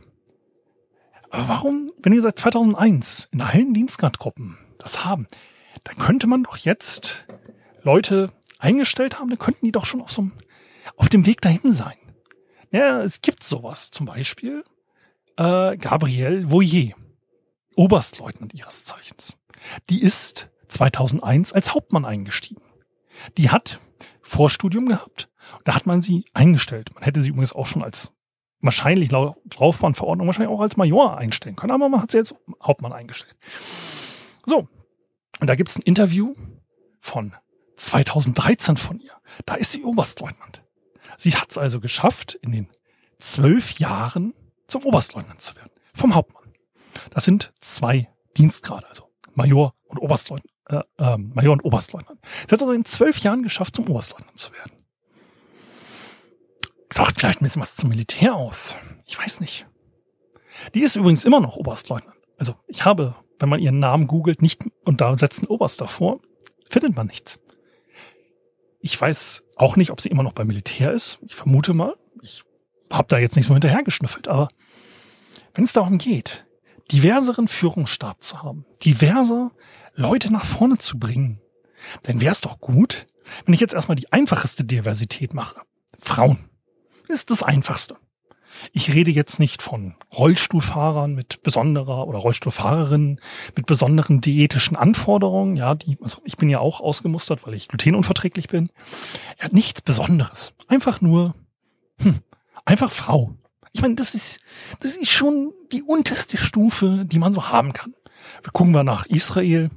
Aber warum, wenn ihr seit 2001 in allen Dienstgradgruppen das haben, dann könnte man doch jetzt Leute eingestellt haben, dann könnten die doch schon auf so einem, auf dem Weg dahin sein. Ja, es gibt sowas. Zum Beispiel äh, Gabrielle Voyer, Oberstleutnant ihres Zeichens. Die ist 2001 als Hauptmann eingestiegen. Die hat Vorstudium gehabt. Da hat man sie eingestellt. Man hätte sie übrigens auch schon als wahrscheinlich laut Laufbahnverordnung wahrscheinlich auch als Major einstellen können, aber man hat sie jetzt Hauptmann eingestellt. So. Und da gibt's ein Interview von 2013 von ihr. Da ist sie Oberstleutnant. Sie hat es also geschafft, in den zwölf Jahren zum Oberstleutnant zu werden. Vom Hauptmann. Das sind zwei Dienstgrade, also Major und Oberstleutnant. Äh, äh, Major und Oberstleutnant. Sie hat es also in zwölf Jahren geschafft, zum Oberstleutnant zu werden. Sagt vielleicht ein bisschen was zum Militär aus. Ich weiß nicht. Die ist übrigens immer noch Oberstleutnant. Also ich habe, wenn man ihren Namen googelt, nicht und da setzt ein Oberst davor, findet man nichts. Ich weiß auch nicht, ob sie immer noch beim Militär ist. Ich vermute mal. Ich habe da jetzt nicht so hinterhergeschnüffelt, aber wenn es darum geht, diverseren Führungsstab zu haben, diverser Leute nach vorne zu bringen, dann wäre es doch gut, wenn ich jetzt erstmal die einfachste Diversität mache. Frauen. Ist das Einfachste. Ich rede jetzt nicht von Rollstuhlfahrern mit besonderer oder Rollstuhlfahrerinnen mit besonderen diätischen Anforderungen. Ja, die, also ich bin ja auch ausgemustert, weil ich glutenunverträglich bin. Ja, nichts Besonderes. Einfach nur, hm, einfach Frau. Ich meine, das ist, das ist schon die unterste Stufe, die man so haben kann. Wir gucken wir nach Israel.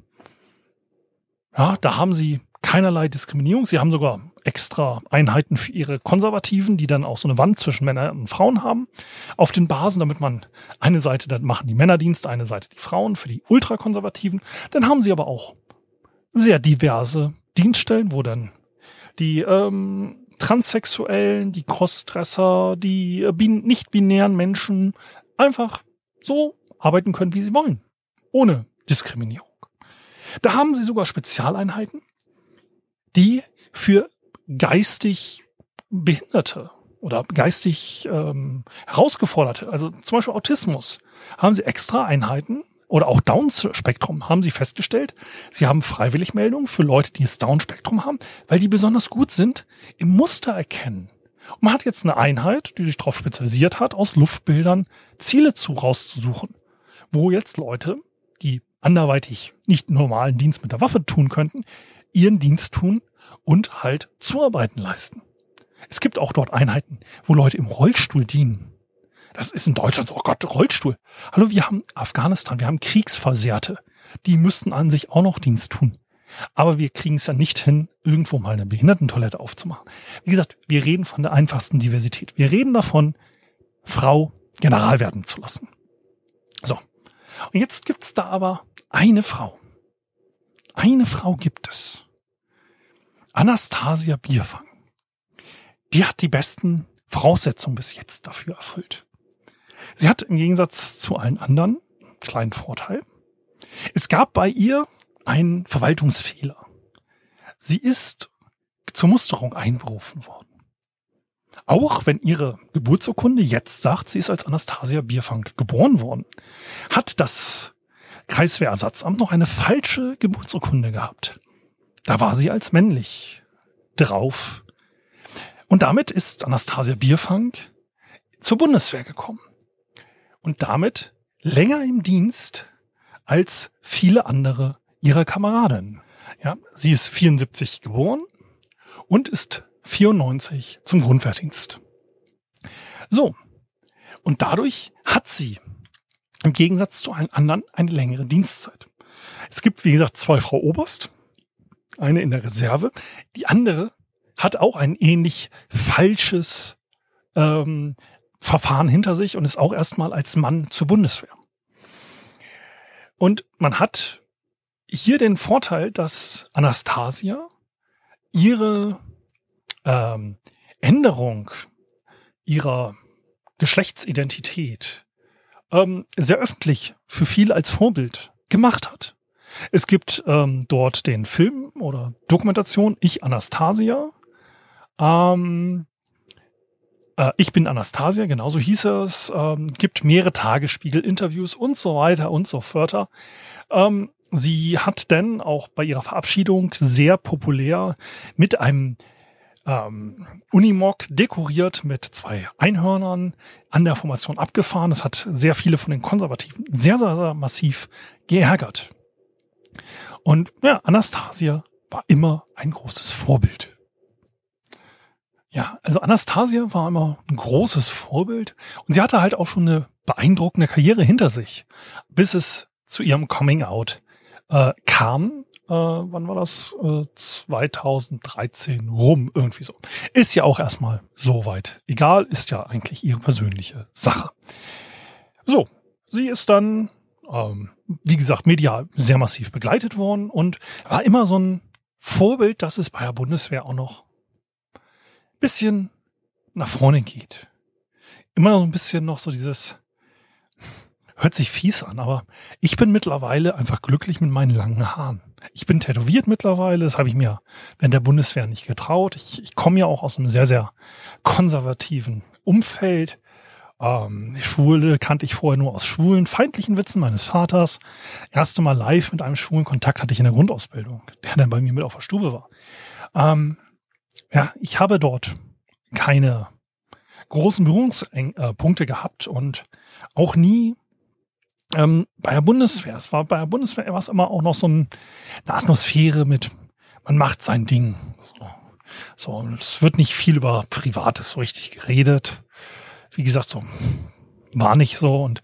Ja, da haben sie keinerlei Diskriminierung. Sie haben sogar extra Einheiten für ihre Konservativen, die dann auch so eine Wand zwischen Männern und Frauen haben, auf den Basen, damit man eine Seite, dann machen die Männerdienste, eine Seite die Frauen für die Ultrakonservativen. Dann haben sie aber auch sehr diverse Dienststellen, wo dann die ähm, Transsexuellen, die Crossdresser, die äh, nicht-binären Menschen einfach so arbeiten können, wie sie wollen. Ohne Diskriminierung. Da haben sie sogar Spezialeinheiten, die für geistig Behinderte oder geistig ähm, herausgeforderte, also zum Beispiel Autismus, haben sie extra Einheiten oder auch Down-Spektrum haben sie festgestellt. Sie haben freiwillig Meldungen für Leute, die das Down-Spektrum haben, weil die besonders gut sind im Muster erkennen. Und man hat jetzt eine Einheit, die sich darauf spezialisiert hat, aus Luftbildern Ziele zu rauszusuchen, wo jetzt Leute, die anderweitig nicht normalen Dienst mit der Waffe tun könnten, ihren Dienst tun und halt Zuarbeiten leisten. Es gibt auch dort Einheiten, wo Leute im Rollstuhl dienen. Das ist in Deutschland so, oh Gott, Rollstuhl. Hallo, wir haben Afghanistan, wir haben Kriegsversehrte. Die müssten an sich auch noch Dienst tun. Aber wir kriegen es ja nicht hin, irgendwo mal eine Behindertentoilette aufzumachen. Wie gesagt, wir reden von der einfachsten Diversität. Wir reden davon, Frau General werden zu lassen. So. Und jetzt gibt's da aber eine Frau. Eine Frau gibt es. Anastasia Bierfang. Die hat die besten Voraussetzungen bis jetzt dafür erfüllt. Sie hat im Gegensatz zu allen anderen einen kleinen Vorteil. Es gab bei ihr einen Verwaltungsfehler. Sie ist zur Musterung einberufen worden. Auch wenn ihre Geburtsurkunde jetzt sagt, sie ist als Anastasia Bierfang geboren worden, hat das Kreiswehrersatzamt noch eine falsche Geburtsurkunde gehabt. Da war sie als männlich drauf. Und damit ist Anastasia Bierfang zur Bundeswehr gekommen. Und damit länger im Dienst als viele andere ihrer Kameraden. Ja, sie ist 74 geboren und ist 94 zum Grundwehrdienst. So. Und dadurch hat sie im Gegensatz zu allen anderen eine längere Dienstzeit. Es gibt, wie gesagt, zwei Frau Oberst eine in der Reserve. Die andere hat auch ein ähnlich falsches ähm, Verfahren hinter sich und ist auch erstmal als Mann zur Bundeswehr. Und man hat hier den Vorteil, dass Anastasia ihre ähm, Änderung ihrer Geschlechtsidentität ähm, sehr öffentlich für viele als Vorbild gemacht hat. Es gibt ähm, dort den Film oder Dokumentation Ich Anastasia. Ähm, äh, ich bin Anastasia, genauso hieß es, ähm, gibt mehrere Tagesspiegel-Interviews und so weiter und so fort. Ähm, sie hat denn auch bei ihrer Verabschiedung sehr populär mit einem ähm, Unimog dekoriert mit zwei Einhörnern an der Formation abgefahren. Das hat sehr viele von den Konservativen sehr, sehr, sehr massiv geärgert. Und ja, Anastasia war immer ein großes Vorbild. Ja, also Anastasia war immer ein großes Vorbild und sie hatte halt auch schon eine beeindruckende Karriere hinter sich, bis es zu ihrem Coming Out äh, kam. Äh, wann war das? Äh, 2013 rum, irgendwie so. Ist ja auch erstmal so weit. Egal, ist ja eigentlich ihre persönliche Sache. So, sie ist dann, ähm, wie gesagt, medial sehr massiv begleitet worden und war immer so ein Vorbild, dass es bei der Bundeswehr auch noch bisschen nach vorne geht. Immer so ein bisschen noch so dieses, hört sich fies an, aber ich bin mittlerweile einfach glücklich mit meinen langen Haaren. Ich bin tätowiert mittlerweile, das habe ich mir während der Bundeswehr nicht getraut. Ich, ich komme ja auch aus einem sehr, sehr konservativen Umfeld. Ähm, Schwule kannte ich vorher nur aus schwulen, feindlichen Witzen meines Vaters. Erste Mal live mit einem schwulen Kontakt hatte ich in der Grundausbildung, der dann bei mir mit auf der Stube war. Ähm, ja, ich habe dort keine großen Berührungspunkte gehabt und auch nie ähm, bei der Bundeswehr. Es war bei der Bundeswehr war es immer auch noch so ein, eine Atmosphäre mit, man macht sein Ding. So, so es wird nicht viel über Privates so richtig geredet. Wie gesagt, so war nicht so und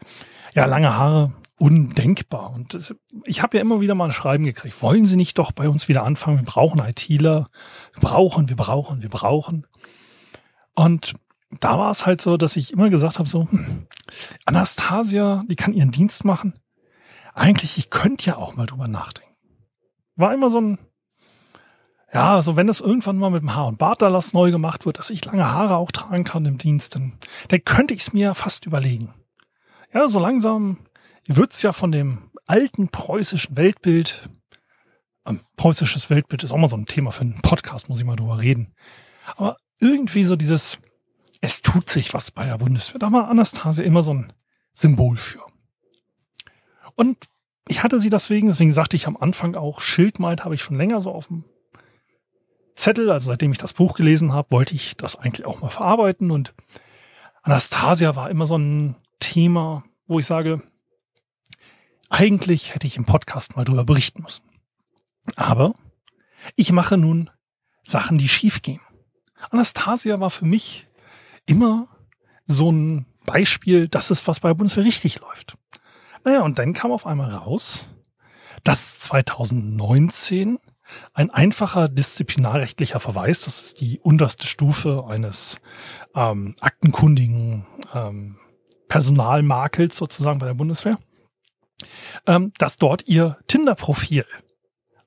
ja, lange Haare undenkbar. Und das, ich habe ja immer wieder mal ein Schreiben gekriegt. Wollen Sie nicht doch bei uns wieder anfangen? Wir brauchen ITler. Wir brauchen, wir brauchen, wir brauchen. Und da war es halt so, dass ich immer gesagt habe, so, hm, Anastasia, die kann ihren Dienst machen. Eigentlich, ich könnte ja auch mal drüber nachdenken. War immer so ein, ja, so wenn das irgendwann mal mit dem Haar- und Barterlass neu gemacht wird, dass ich lange Haare auch tragen kann im Dienst, dann, könnte ich es mir fast überlegen. Ja, so langsam wird's ja von dem alten preußischen Weltbild, ähm, preußisches Weltbild ist auch mal so ein Thema für einen Podcast, muss ich mal drüber reden. Aber irgendwie so dieses, es tut sich was bei der Bundeswehr. Da war Anastasia immer so ein Symbol für. Und ich hatte sie deswegen, deswegen sagte ich am Anfang auch, Schildmeid habe ich schon länger so auf dem Zettel, also seitdem ich das Buch gelesen habe, wollte ich das eigentlich auch mal verarbeiten und Anastasia war immer so ein Thema, wo ich sage, eigentlich hätte ich im Podcast mal drüber berichten müssen. Aber ich mache nun Sachen, die schief gehen. Anastasia war für mich immer so ein Beispiel, dass es was bei Bundeswehr richtig läuft. Naja, und dann kam auf einmal raus, dass 2019 ein einfacher disziplinarrechtlicher Verweis, das ist die unterste Stufe eines ähm, aktenkundigen ähm, Personalmakels sozusagen bei der Bundeswehr, ähm, dass dort ihr Tinder-Profil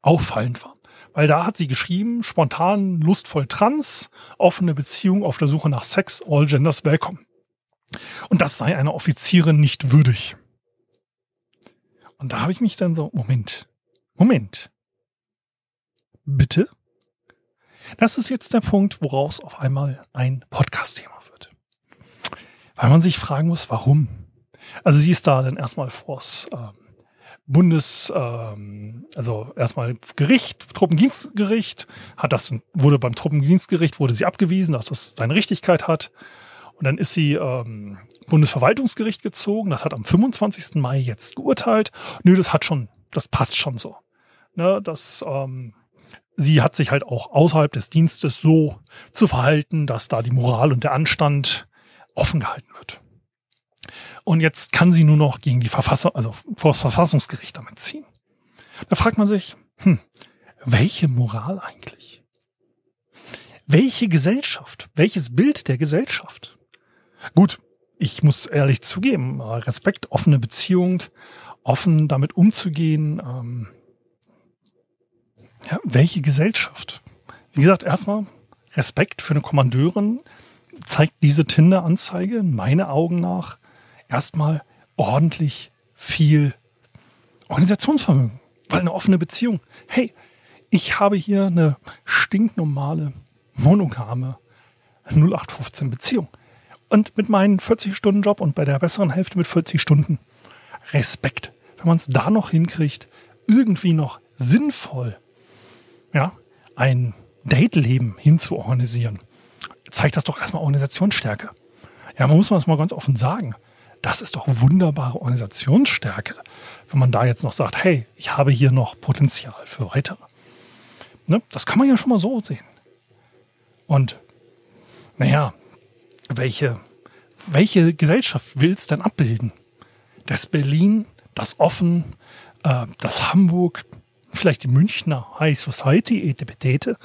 auffallend war. Weil da hat sie geschrieben, spontan, lustvoll trans, offene Beziehung auf der Suche nach Sex, all genders welcome. Und das sei einer Offizierin nicht würdig. Und da habe ich mich dann so, Moment, Moment. Bitte? Das ist jetzt der Punkt, woraus auf einmal ein Podcast-Thema wird. Weil man sich fragen muss, warum? Also sie ist da dann erstmal vors ähm, Bundes, ähm, also erstmal Gericht, Truppendienstgericht, hat das, wurde beim Truppendienstgericht, wurde sie abgewiesen, dass das seine Richtigkeit hat. Und dann ist sie ähm, Bundesverwaltungsgericht gezogen, das hat am 25. Mai jetzt geurteilt. Nö, das hat schon, das passt schon so. Ne, das, ähm, sie hat sich halt auch außerhalb des Dienstes so zu verhalten, dass da die Moral und der Anstand offen gehalten wird. Und jetzt kann sie nur noch gegen die Verfassung, also vor das Verfassungsgericht damit ziehen. Da fragt man sich, hm, welche Moral eigentlich? Welche Gesellschaft? Welches Bild der Gesellschaft? Gut, ich muss ehrlich zugeben, Respekt, offene Beziehung, offen damit umzugehen. Ähm, ja, welche Gesellschaft? Wie gesagt, erstmal Respekt für eine Kommandeurin zeigt diese Tinder-Anzeige in meine Augen nach erstmal ordentlich viel Organisationsvermögen, weil eine offene Beziehung. Hey, ich habe hier eine stinknormale, monogame 0815 Beziehung. Und mit meinen 40-Stunden-Job und bei der besseren Hälfte mit 40 Stunden. Respekt. Wenn man es da noch hinkriegt, irgendwie noch sinnvoll, ja, ein Date-Leben hinzuorganisieren, zeigt das doch erstmal Organisationsstärke. Ja, man muss das mal ganz offen sagen. Das ist doch wunderbare Organisationsstärke, wenn man da jetzt noch sagt, hey, ich habe hier noch Potenzial für weitere. Ne? Das kann man ja schon mal so sehen. Und naja, welche, welche Gesellschaft will es denn abbilden? Das Berlin, das Offen, äh, das Hamburg, vielleicht die Münchner High Society, Etepetete.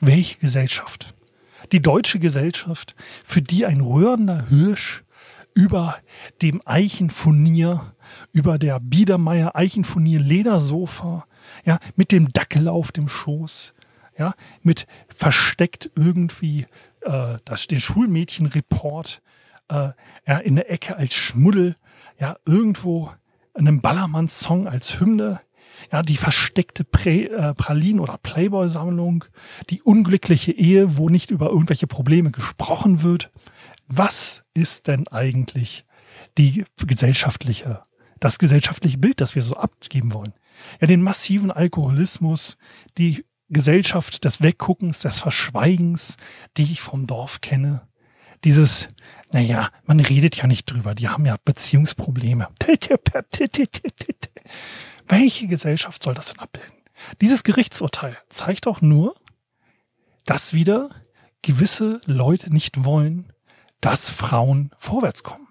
Welche Gesellschaft? Die deutsche Gesellschaft, für die ein rührender Hirsch über dem Eichenfurnier, über der Biedermeier Eichenfurnier Ledersofa, ja, mit dem Dackel auf dem Schoß, ja, mit versteckt irgendwie äh, das, den Schulmädchenreport äh, ja, in der Ecke als Schmuddel, ja, irgendwo einem Ballermann-Song als Hymne, ja, die versteckte Prä, äh, Pralin- oder Playboy-Sammlung, die unglückliche Ehe, wo nicht über irgendwelche Probleme gesprochen wird. Was ist denn eigentlich die gesellschaftliche, das gesellschaftliche Bild, das wir so abgeben wollen? Ja, den massiven Alkoholismus, die Gesellschaft des Wegguckens, des Verschweigens, die ich vom Dorf kenne. Dieses, naja, man redet ja nicht drüber, die haben ja Beziehungsprobleme. Welche Gesellschaft soll das denn abbilden? Dieses Gerichtsurteil zeigt auch nur, dass wieder gewisse Leute nicht wollen, dass Frauen vorwärts kommen.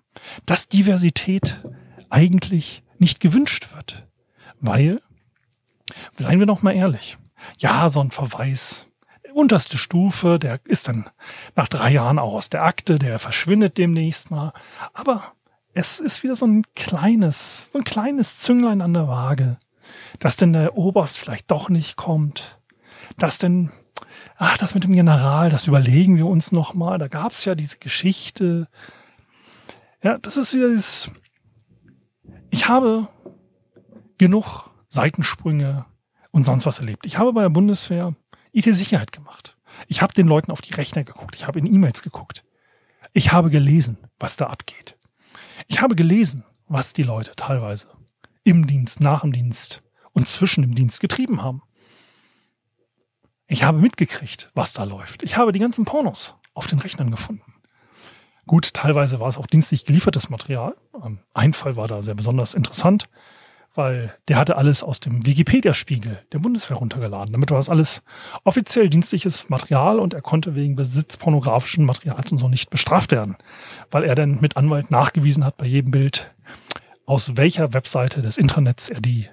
Dass Diversität eigentlich nicht gewünscht wird. Weil, seien wir noch mal ehrlich, ja, so ein Verweis, unterste Stufe, der ist dann nach drei Jahren auch aus der Akte, der verschwindet demnächst mal. Aber es ist wieder so ein kleines, so ein kleines Zünglein an der Waage, dass denn der Oberst vielleicht doch nicht kommt, dass denn, ach, das mit dem General, das überlegen wir uns noch mal. Da gab es ja diese Geschichte. Ja, das ist wieder dieses, ich habe genug Seitensprünge und sonst was erlebt. Ich habe bei der Bundeswehr IT-Sicherheit gemacht. Ich habe den Leuten auf die Rechner geguckt. Ich habe in E-Mails geguckt. Ich habe gelesen, was da abgeht. Ich habe gelesen, was die Leute teilweise im Dienst, nach dem Dienst und zwischen dem Dienst getrieben haben. Ich habe mitgekriegt, was da läuft. Ich habe die ganzen Pornos auf den Rechnern gefunden. Gut, teilweise war es auch dienstlich geliefertes Material. Ein Fall war da sehr besonders interessant weil der hatte alles aus dem Wikipedia-Spiegel der Bundeswehr runtergeladen. Damit war das alles offiziell dienstliches Material und er konnte wegen Besitz pornografischen Materials und so nicht bestraft werden, weil er dann mit Anwalt nachgewiesen hat bei jedem Bild, aus welcher Webseite des Intranets er die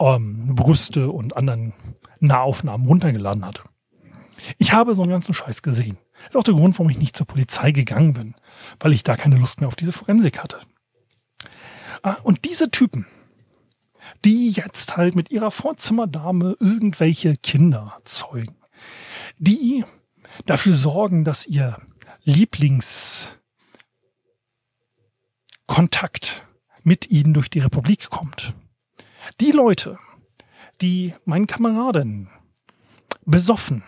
ähm, Brüste und anderen Nahaufnahmen runtergeladen hatte. Ich habe so einen ganzen Scheiß gesehen. Das ist auch der Grund, warum ich nicht zur Polizei gegangen bin, weil ich da keine Lust mehr auf diese Forensik hatte. Ah, und diese Typen, die jetzt halt mit ihrer Vorzimmerdame irgendwelche Kinder zeugen, die dafür sorgen, dass ihr Lieblingskontakt mit ihnen durch die Republik kommt. Die Leute, die meinen Kameraden besoffen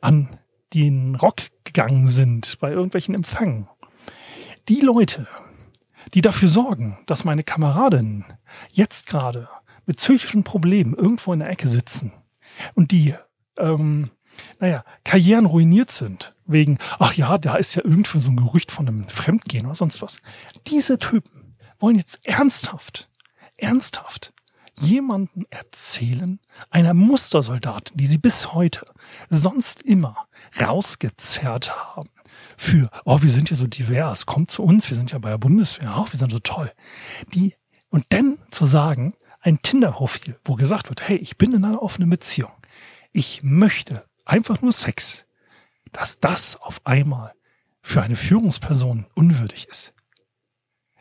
an den Rock gegangen sind bei irgendwelchen Empfangen. Die Leute, die dafür sorgen, dass meine Kameraden jetzt gerade mit psychischen Problemen irgendwo in der Ecke sitzen und die, ähm, naja, Karrieren ruiniert sind, wegen, ach ja, da ist ja irgendwo so ein Gerücht von einem Fremdgehen oder sonst was. Diese Typen wollen jetzt ernsthaft, ernsthaft jemanden erzählen, einer Mustersoldatin, die sie bis heute sonst immer rausgezerrt haben. Für, oh, wir sind ja so divers, kommt zu uns, wir sind ja bei der Bundeswehr, auch wir sind so toll. Die, und dann zu sagen, ein Tinder-Profil, wo gesagt wird, hey, ich bin in einer offenen Beziehung. Ich möchte einfach nur Sex. Dass das auf einmal für eine Führungsperson unwürdig ist.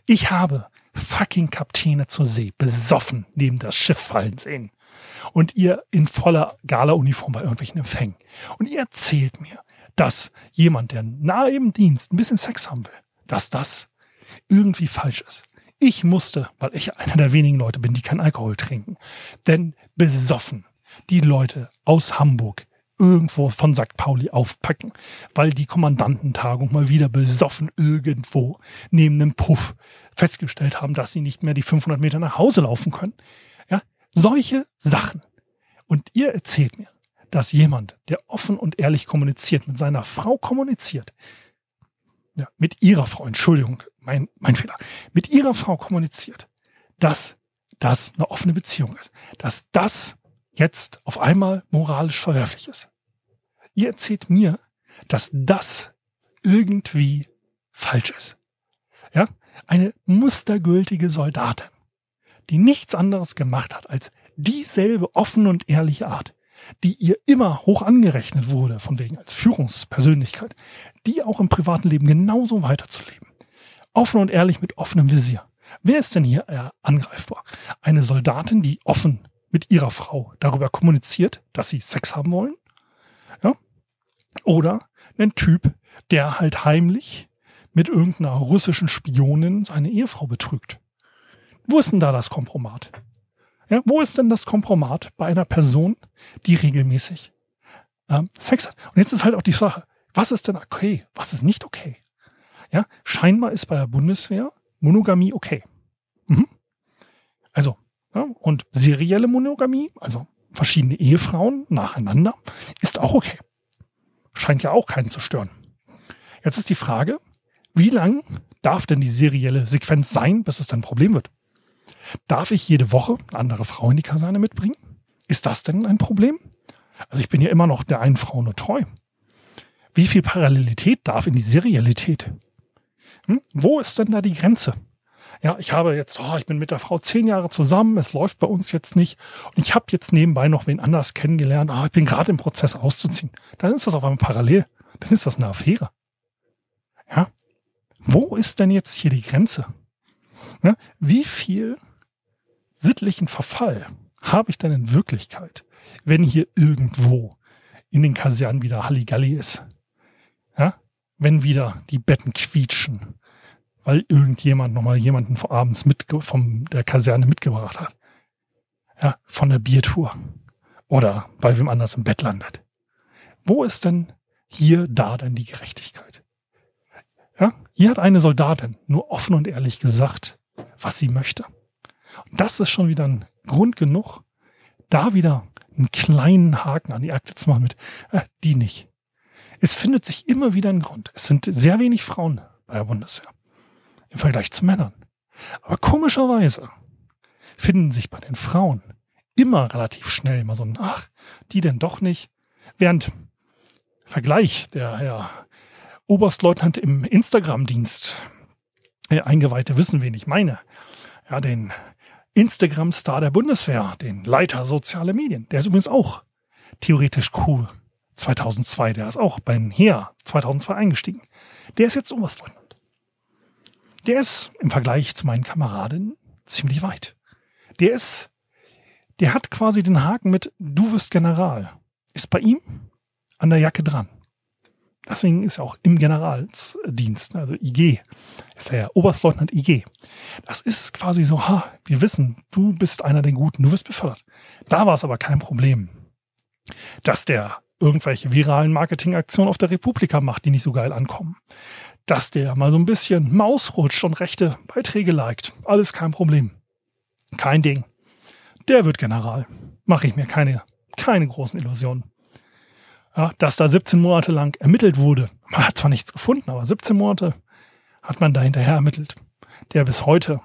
Ich habe fucking Kapitäne zur See besoffen neben das Schiff fallen sehen. Und ihr in voller Gala-Uniform bei irgendwelchen Empfängen. Und ihr erzählt mir, dass jemand, der nahe im Dienst ein bisschen Sex haben will, dass das irgendwie falsch ist. Ich musste, weil ich einer der wenigen Leute bin, die kein Alkohol trinken, denn besoffen die Leute aus Hamburg irgendwo von St. Pauli aufpacken, weil die Kommandantentagung mal wieder besoffen irgendwo neben einem Puff festgestellt haben, dass sie nicht mehr die 500 Meter nach Hause laufen können. Ja, solche Sachen. Und ihr erzählt mir, dass jemand, der offen und ehrlich kommuniziert, mit seiner Frau kommuniziert, ja, mit ihrer Frau, Entschuldigung, mein, mein Fehler, mit ihrer Frau kommuniziert, dass das eine offene Beziehung ist, dass das jetzt auf einmal moralisch verwerflich ist. Ihr erzählt mir, dass das irgendwie falsch ist. Ja, eine mustergültige Soldatin, die nichts anderes gemacht hat als dieselbe offene und ehrliche Art, die ihr immer hoch angerechnet wurde, von wegen als Führungspersönlichkeit, die auch im privaten Leben genauso weiterzuleben. Offen und ehrlich mit offenem Visier. Wer ist denn hier äh, angreifbar? Eine Soldatin, die offen mit ihrer Frau darüber kommuniziert, dass sie Sex haben wollen? Ja? Oder ein Typ, der halt heimlich mit irgendeiner russischen Spionin seine Ehefrau betrügt. Wo ist denn da das Kompromat? Ja, wo ist denn das Kompromat bei einer Person, die regelmäßig ähm, Sex hat? Und jetzt ist halt auch die Sache, was ist denn okay, was ist nicht okay? Ja, scheinbar ist bei der Bundeswehr Monogamie okay. Mhm. Also, ja, und serielle Monogamie, also verschiedene Ehefrauen nacheinander, ist auch okay. Scheint ja auch keinen zu stören. Jetzt ist die Frage, wie lang darf denn die serielle Sequenz sein, bis es dann ein Problem wird? Darf ich jede Woche eine andere Frau in die Kaserne mitbringen? Ist das denn ein Problem? Also ich bin ja immer noch der einen Frau nur treu. Wie viel Parallelität darf in die Serialität? Hm? Wo ist denn da die Grenze? Ja, ich habe jetzt, oh, ich bin mit der Frau zehn Jahre zusammen, es läuft bei uns jetzt nicht und ich habe jetzt nebenbei noch wen anders kennengelernt, oh, ich bin gerade im Prozess auszuziehen. Dann ist das auf einmal parallel. Dann ist das eine Affäre. Ja, wo ist denn jetzt hier die Grenze? Ja, wie viel sittlichen Verfall habe ich denn in Wirklichkeit, wenn hier irgendwo in den Kasernen wieder Halligalli ist? Ja? Wenn wieder die Betten quietschen, weil irgendjemand nochmal jemanden vor abends mit, von der Kaserne mitgebracht hat. Ja, von der Biertour. Oder bei wem anders im Bett landet. Wo ist denn hier da denn die Gerechtigkeit? Ja, hier hat eine Soldatin nur offen und ehrlich gesagt, was sie möchte. Und das ist schon wieder ein Grund genug, da wieder einen kleinen Haken an die Akte zu machen mit, äh, die nicht. Es findet sich immer wieder ein Grund. Es sind sehr wenig Frauen bei der Bundeswehr im Vergleich zu Männern. Aber komischerweise finden sich bei den Frauen immer relativ schnell mal so ein, ach, die denn doch nicht. Während Vergleich, der Herr Oberstleutnant im Instagram-Dienst, äh, Eingeweihte wissen, wen ich meine, ja, den Instagram-Star der Bundeswehr, den Leiter soziale Medien, der ist übrigens auch theoretisch cool. 2002, der ist auch beim Heer 2002 eingestiegen. Der ist jetzt Oberstleutnant der ist im Vergleich zu meinen Kameraden ziemlich weit. Der ist, der hat quasi den Haken mit Du wirst General. Ist bei ihm an der Jacke dran. Deswegen ist er auch im Generalsdienst, also IG. Ist er ja Oberstleutnant IG. Das ist quasi so, ha, wir wissen, du bist einer der Guten, du wirst befördert. Da war es aber kein Problem, dass der irgendwelche viralen Marketingaktionen auf der Republika macht, die nicht so geil ankommen dass der mal so ein bisschen Maus rutscht und rechte Beiträge liked. Alles kein Problem. Kein Ding. Der wird General. Mache ich mir keine, keine großen Illusionen. Ja, dass da 17 Monate lang ermittelt wurde. Man hat zwar nichts gefunden, aber 17 Monate hat man da hinterher ermittelt. Der bis heute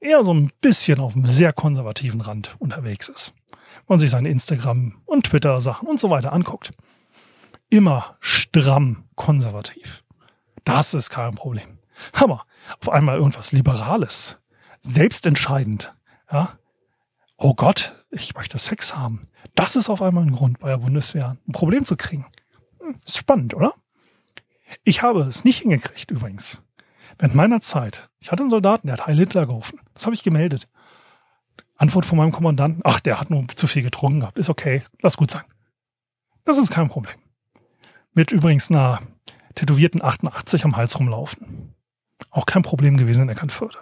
eher so ein bisschen auf einem sehr konservativen Rand unterwegs ist. Man sich seine Instagram- und Twitter-Sachen und so weiter anguckt. Immer stramm konservativ. Das ist kein Problem. Aber auf einmal irgendwas Liberales, selbstentscheidend, ja. Oh Gott, ich möchte Sex haben. Das ist auf einmal ein Grund bei der Bundeswehr, ein Problem zu kriegen. Hm, ist spannend, oder? Ich habe es nicht hingekriegt, übrigens. Während meiner Zeit. Ich hatte einen Soldaten, der hat Heil Hitler gerufen. Das habe ich gemeldet. Antwort von meinem Kommandanten. Ach, der hat nur zu viel getrunken gehabt. Ist okay. Lass gut sein. Das ist kein Problem. Mit übrigens einer tätowierten 88 am Hals rumlaufen. Auch kein Problem gewesen in Eckernförde.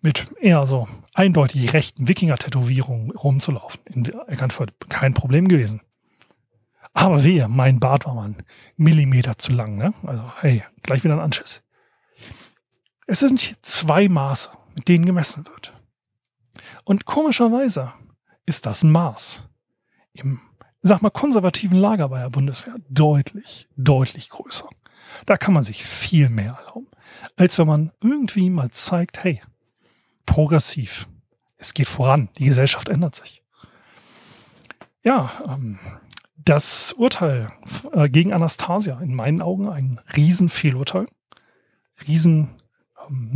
Mit eher so eindeutig rechten Wikinger-Tätowierungen rumzulaufen in Eckernförde. Kein Problem gewesen. Aber wehe, mein Bart war mal ein Millimeter zu lang, ne? Also, hey, gleich wieder ein Anschiss. Es sind zwei Maße, mit denen gemessen wird. Und komischerweise ist das ein Maß im, sag mal, konservativen Lager bei der Bundeswehr deutlich, deutlich größer. Da kann man sich viel mehr erlauben, als wenn man irgendwie mal zeigt, hey, progressiv, es geht voran, die Gesellschaft ändert sich. Ja, ähm, das Urteil äh, gegen Anastasia, in meinen Augen ein Riesenfehlurteil, riesen ähm,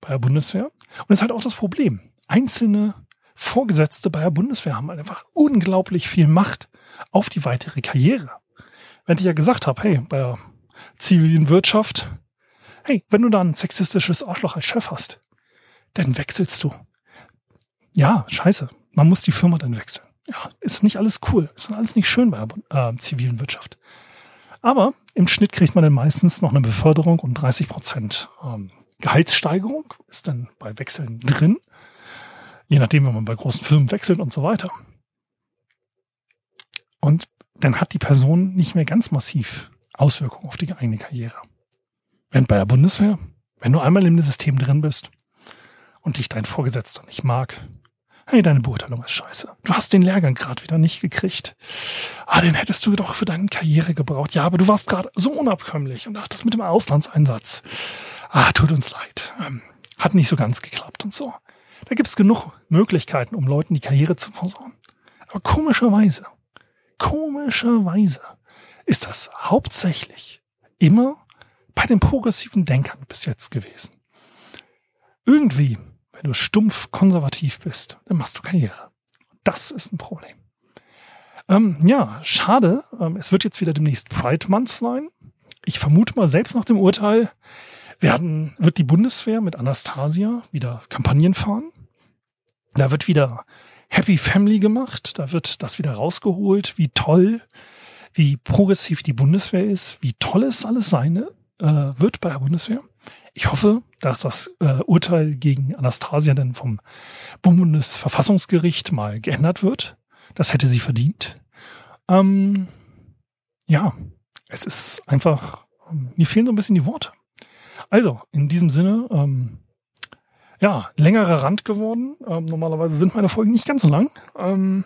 bei der Bundeswehr. Und das ist halt auch das Problem. Einzelne Vorgesetzte bei der Bundeswehr haben einfach unglaublich viel Macht auf die weitere Karriere. Wenn ich ja gesagt habe, hey, bei der zivilen Wirtschaft, hey, wenn du da ein sexistisches Arschloch als Chef hast, dann wechselst du. Ja, scheiße. Man muss die Firma dann wechseln. Ja, ist nicht alles cool. Ist alles nicht schön bei der äh, zivilen Wirtschaft. Aber im Schnitt kriegt man dann meistens noch eine Beförderung und 30 Prozent ähm, Gehaltssteigerung ist dann bei Wechseln drin. Je nachdem, wenn man bei großen Firmen wechselt und so weiter. Und dann hat die Person nicht mehr ganz massiv Auswirkungen auf die eigene Karriere. Wenn bei der Bundeswehr, wenn du einmal im System drin bist und dich dein Vorgesetzter nicht mag, hey, deine Beurteilung ist scheiße. Du hast den Lehrgang gerade wieder nicht gekriegt. Ah, den hättest du doch für deine Karriere gebraucht. Ja, aber du warst gerade so unabkömmlich und dachtest mit dem Auslandseinsatz. Ah, tut uns leid. Ähm, hat nicht so ganz geklappt und so. Da gibt es genug Möglichkeiten, um Leuten die Karriere zu versorgen. Aber komischerweise, komischerweise ist das hauptsächlich immer bei den progressiven Denkern bis jetzt gewesen. Irgendwie wenn du stumpf konservativ bist, dann machst du Karriere. Das ist ein Problem. Ähm, ja, schade. Ähm, es wird jetzt wieder demnächst Pride Month sein. Ich vermute mal, selbst nach dem Urteil werden, wird die Bundeswehr mit Anastasia wieder Kampagnen fahren. Da wird wieder Happy Family gemacht. Da wird das wieder rausgeholt, wie toll, wie progressiv die Bundeswehr ist, wie toll es alles sein äh, wird bei der Bundeswehr. Ich hoffe, dass das äh, Urteil gegen Anastasia dann vom Bundesverfassungsgericht mal geändert wird. Das hätte sie verdient. Ähm, ja, es ist einfach, mir fehlen so ein bisschen die Worte. Also, in diesem Sinne, ähm, ja, längerer Rand geworden. Ähm, normalerweise sind meine Folgen nicht ganz so lang. Ähm,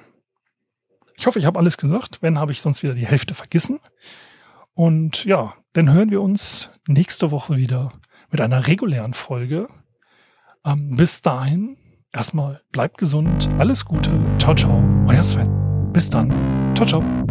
ich hoffe, ich habe alles gesagt. Wenn, habe ich sonst wieder die Hälfte vergessen. Und ja, dann hören wir uns nächste Woche wieder mit einer regulären Folge. Ähm, bis dahin, erstmal bleibt gesund, alles Gute, ciao, ciao, euer Sven. Bis dann, ciao, ciao.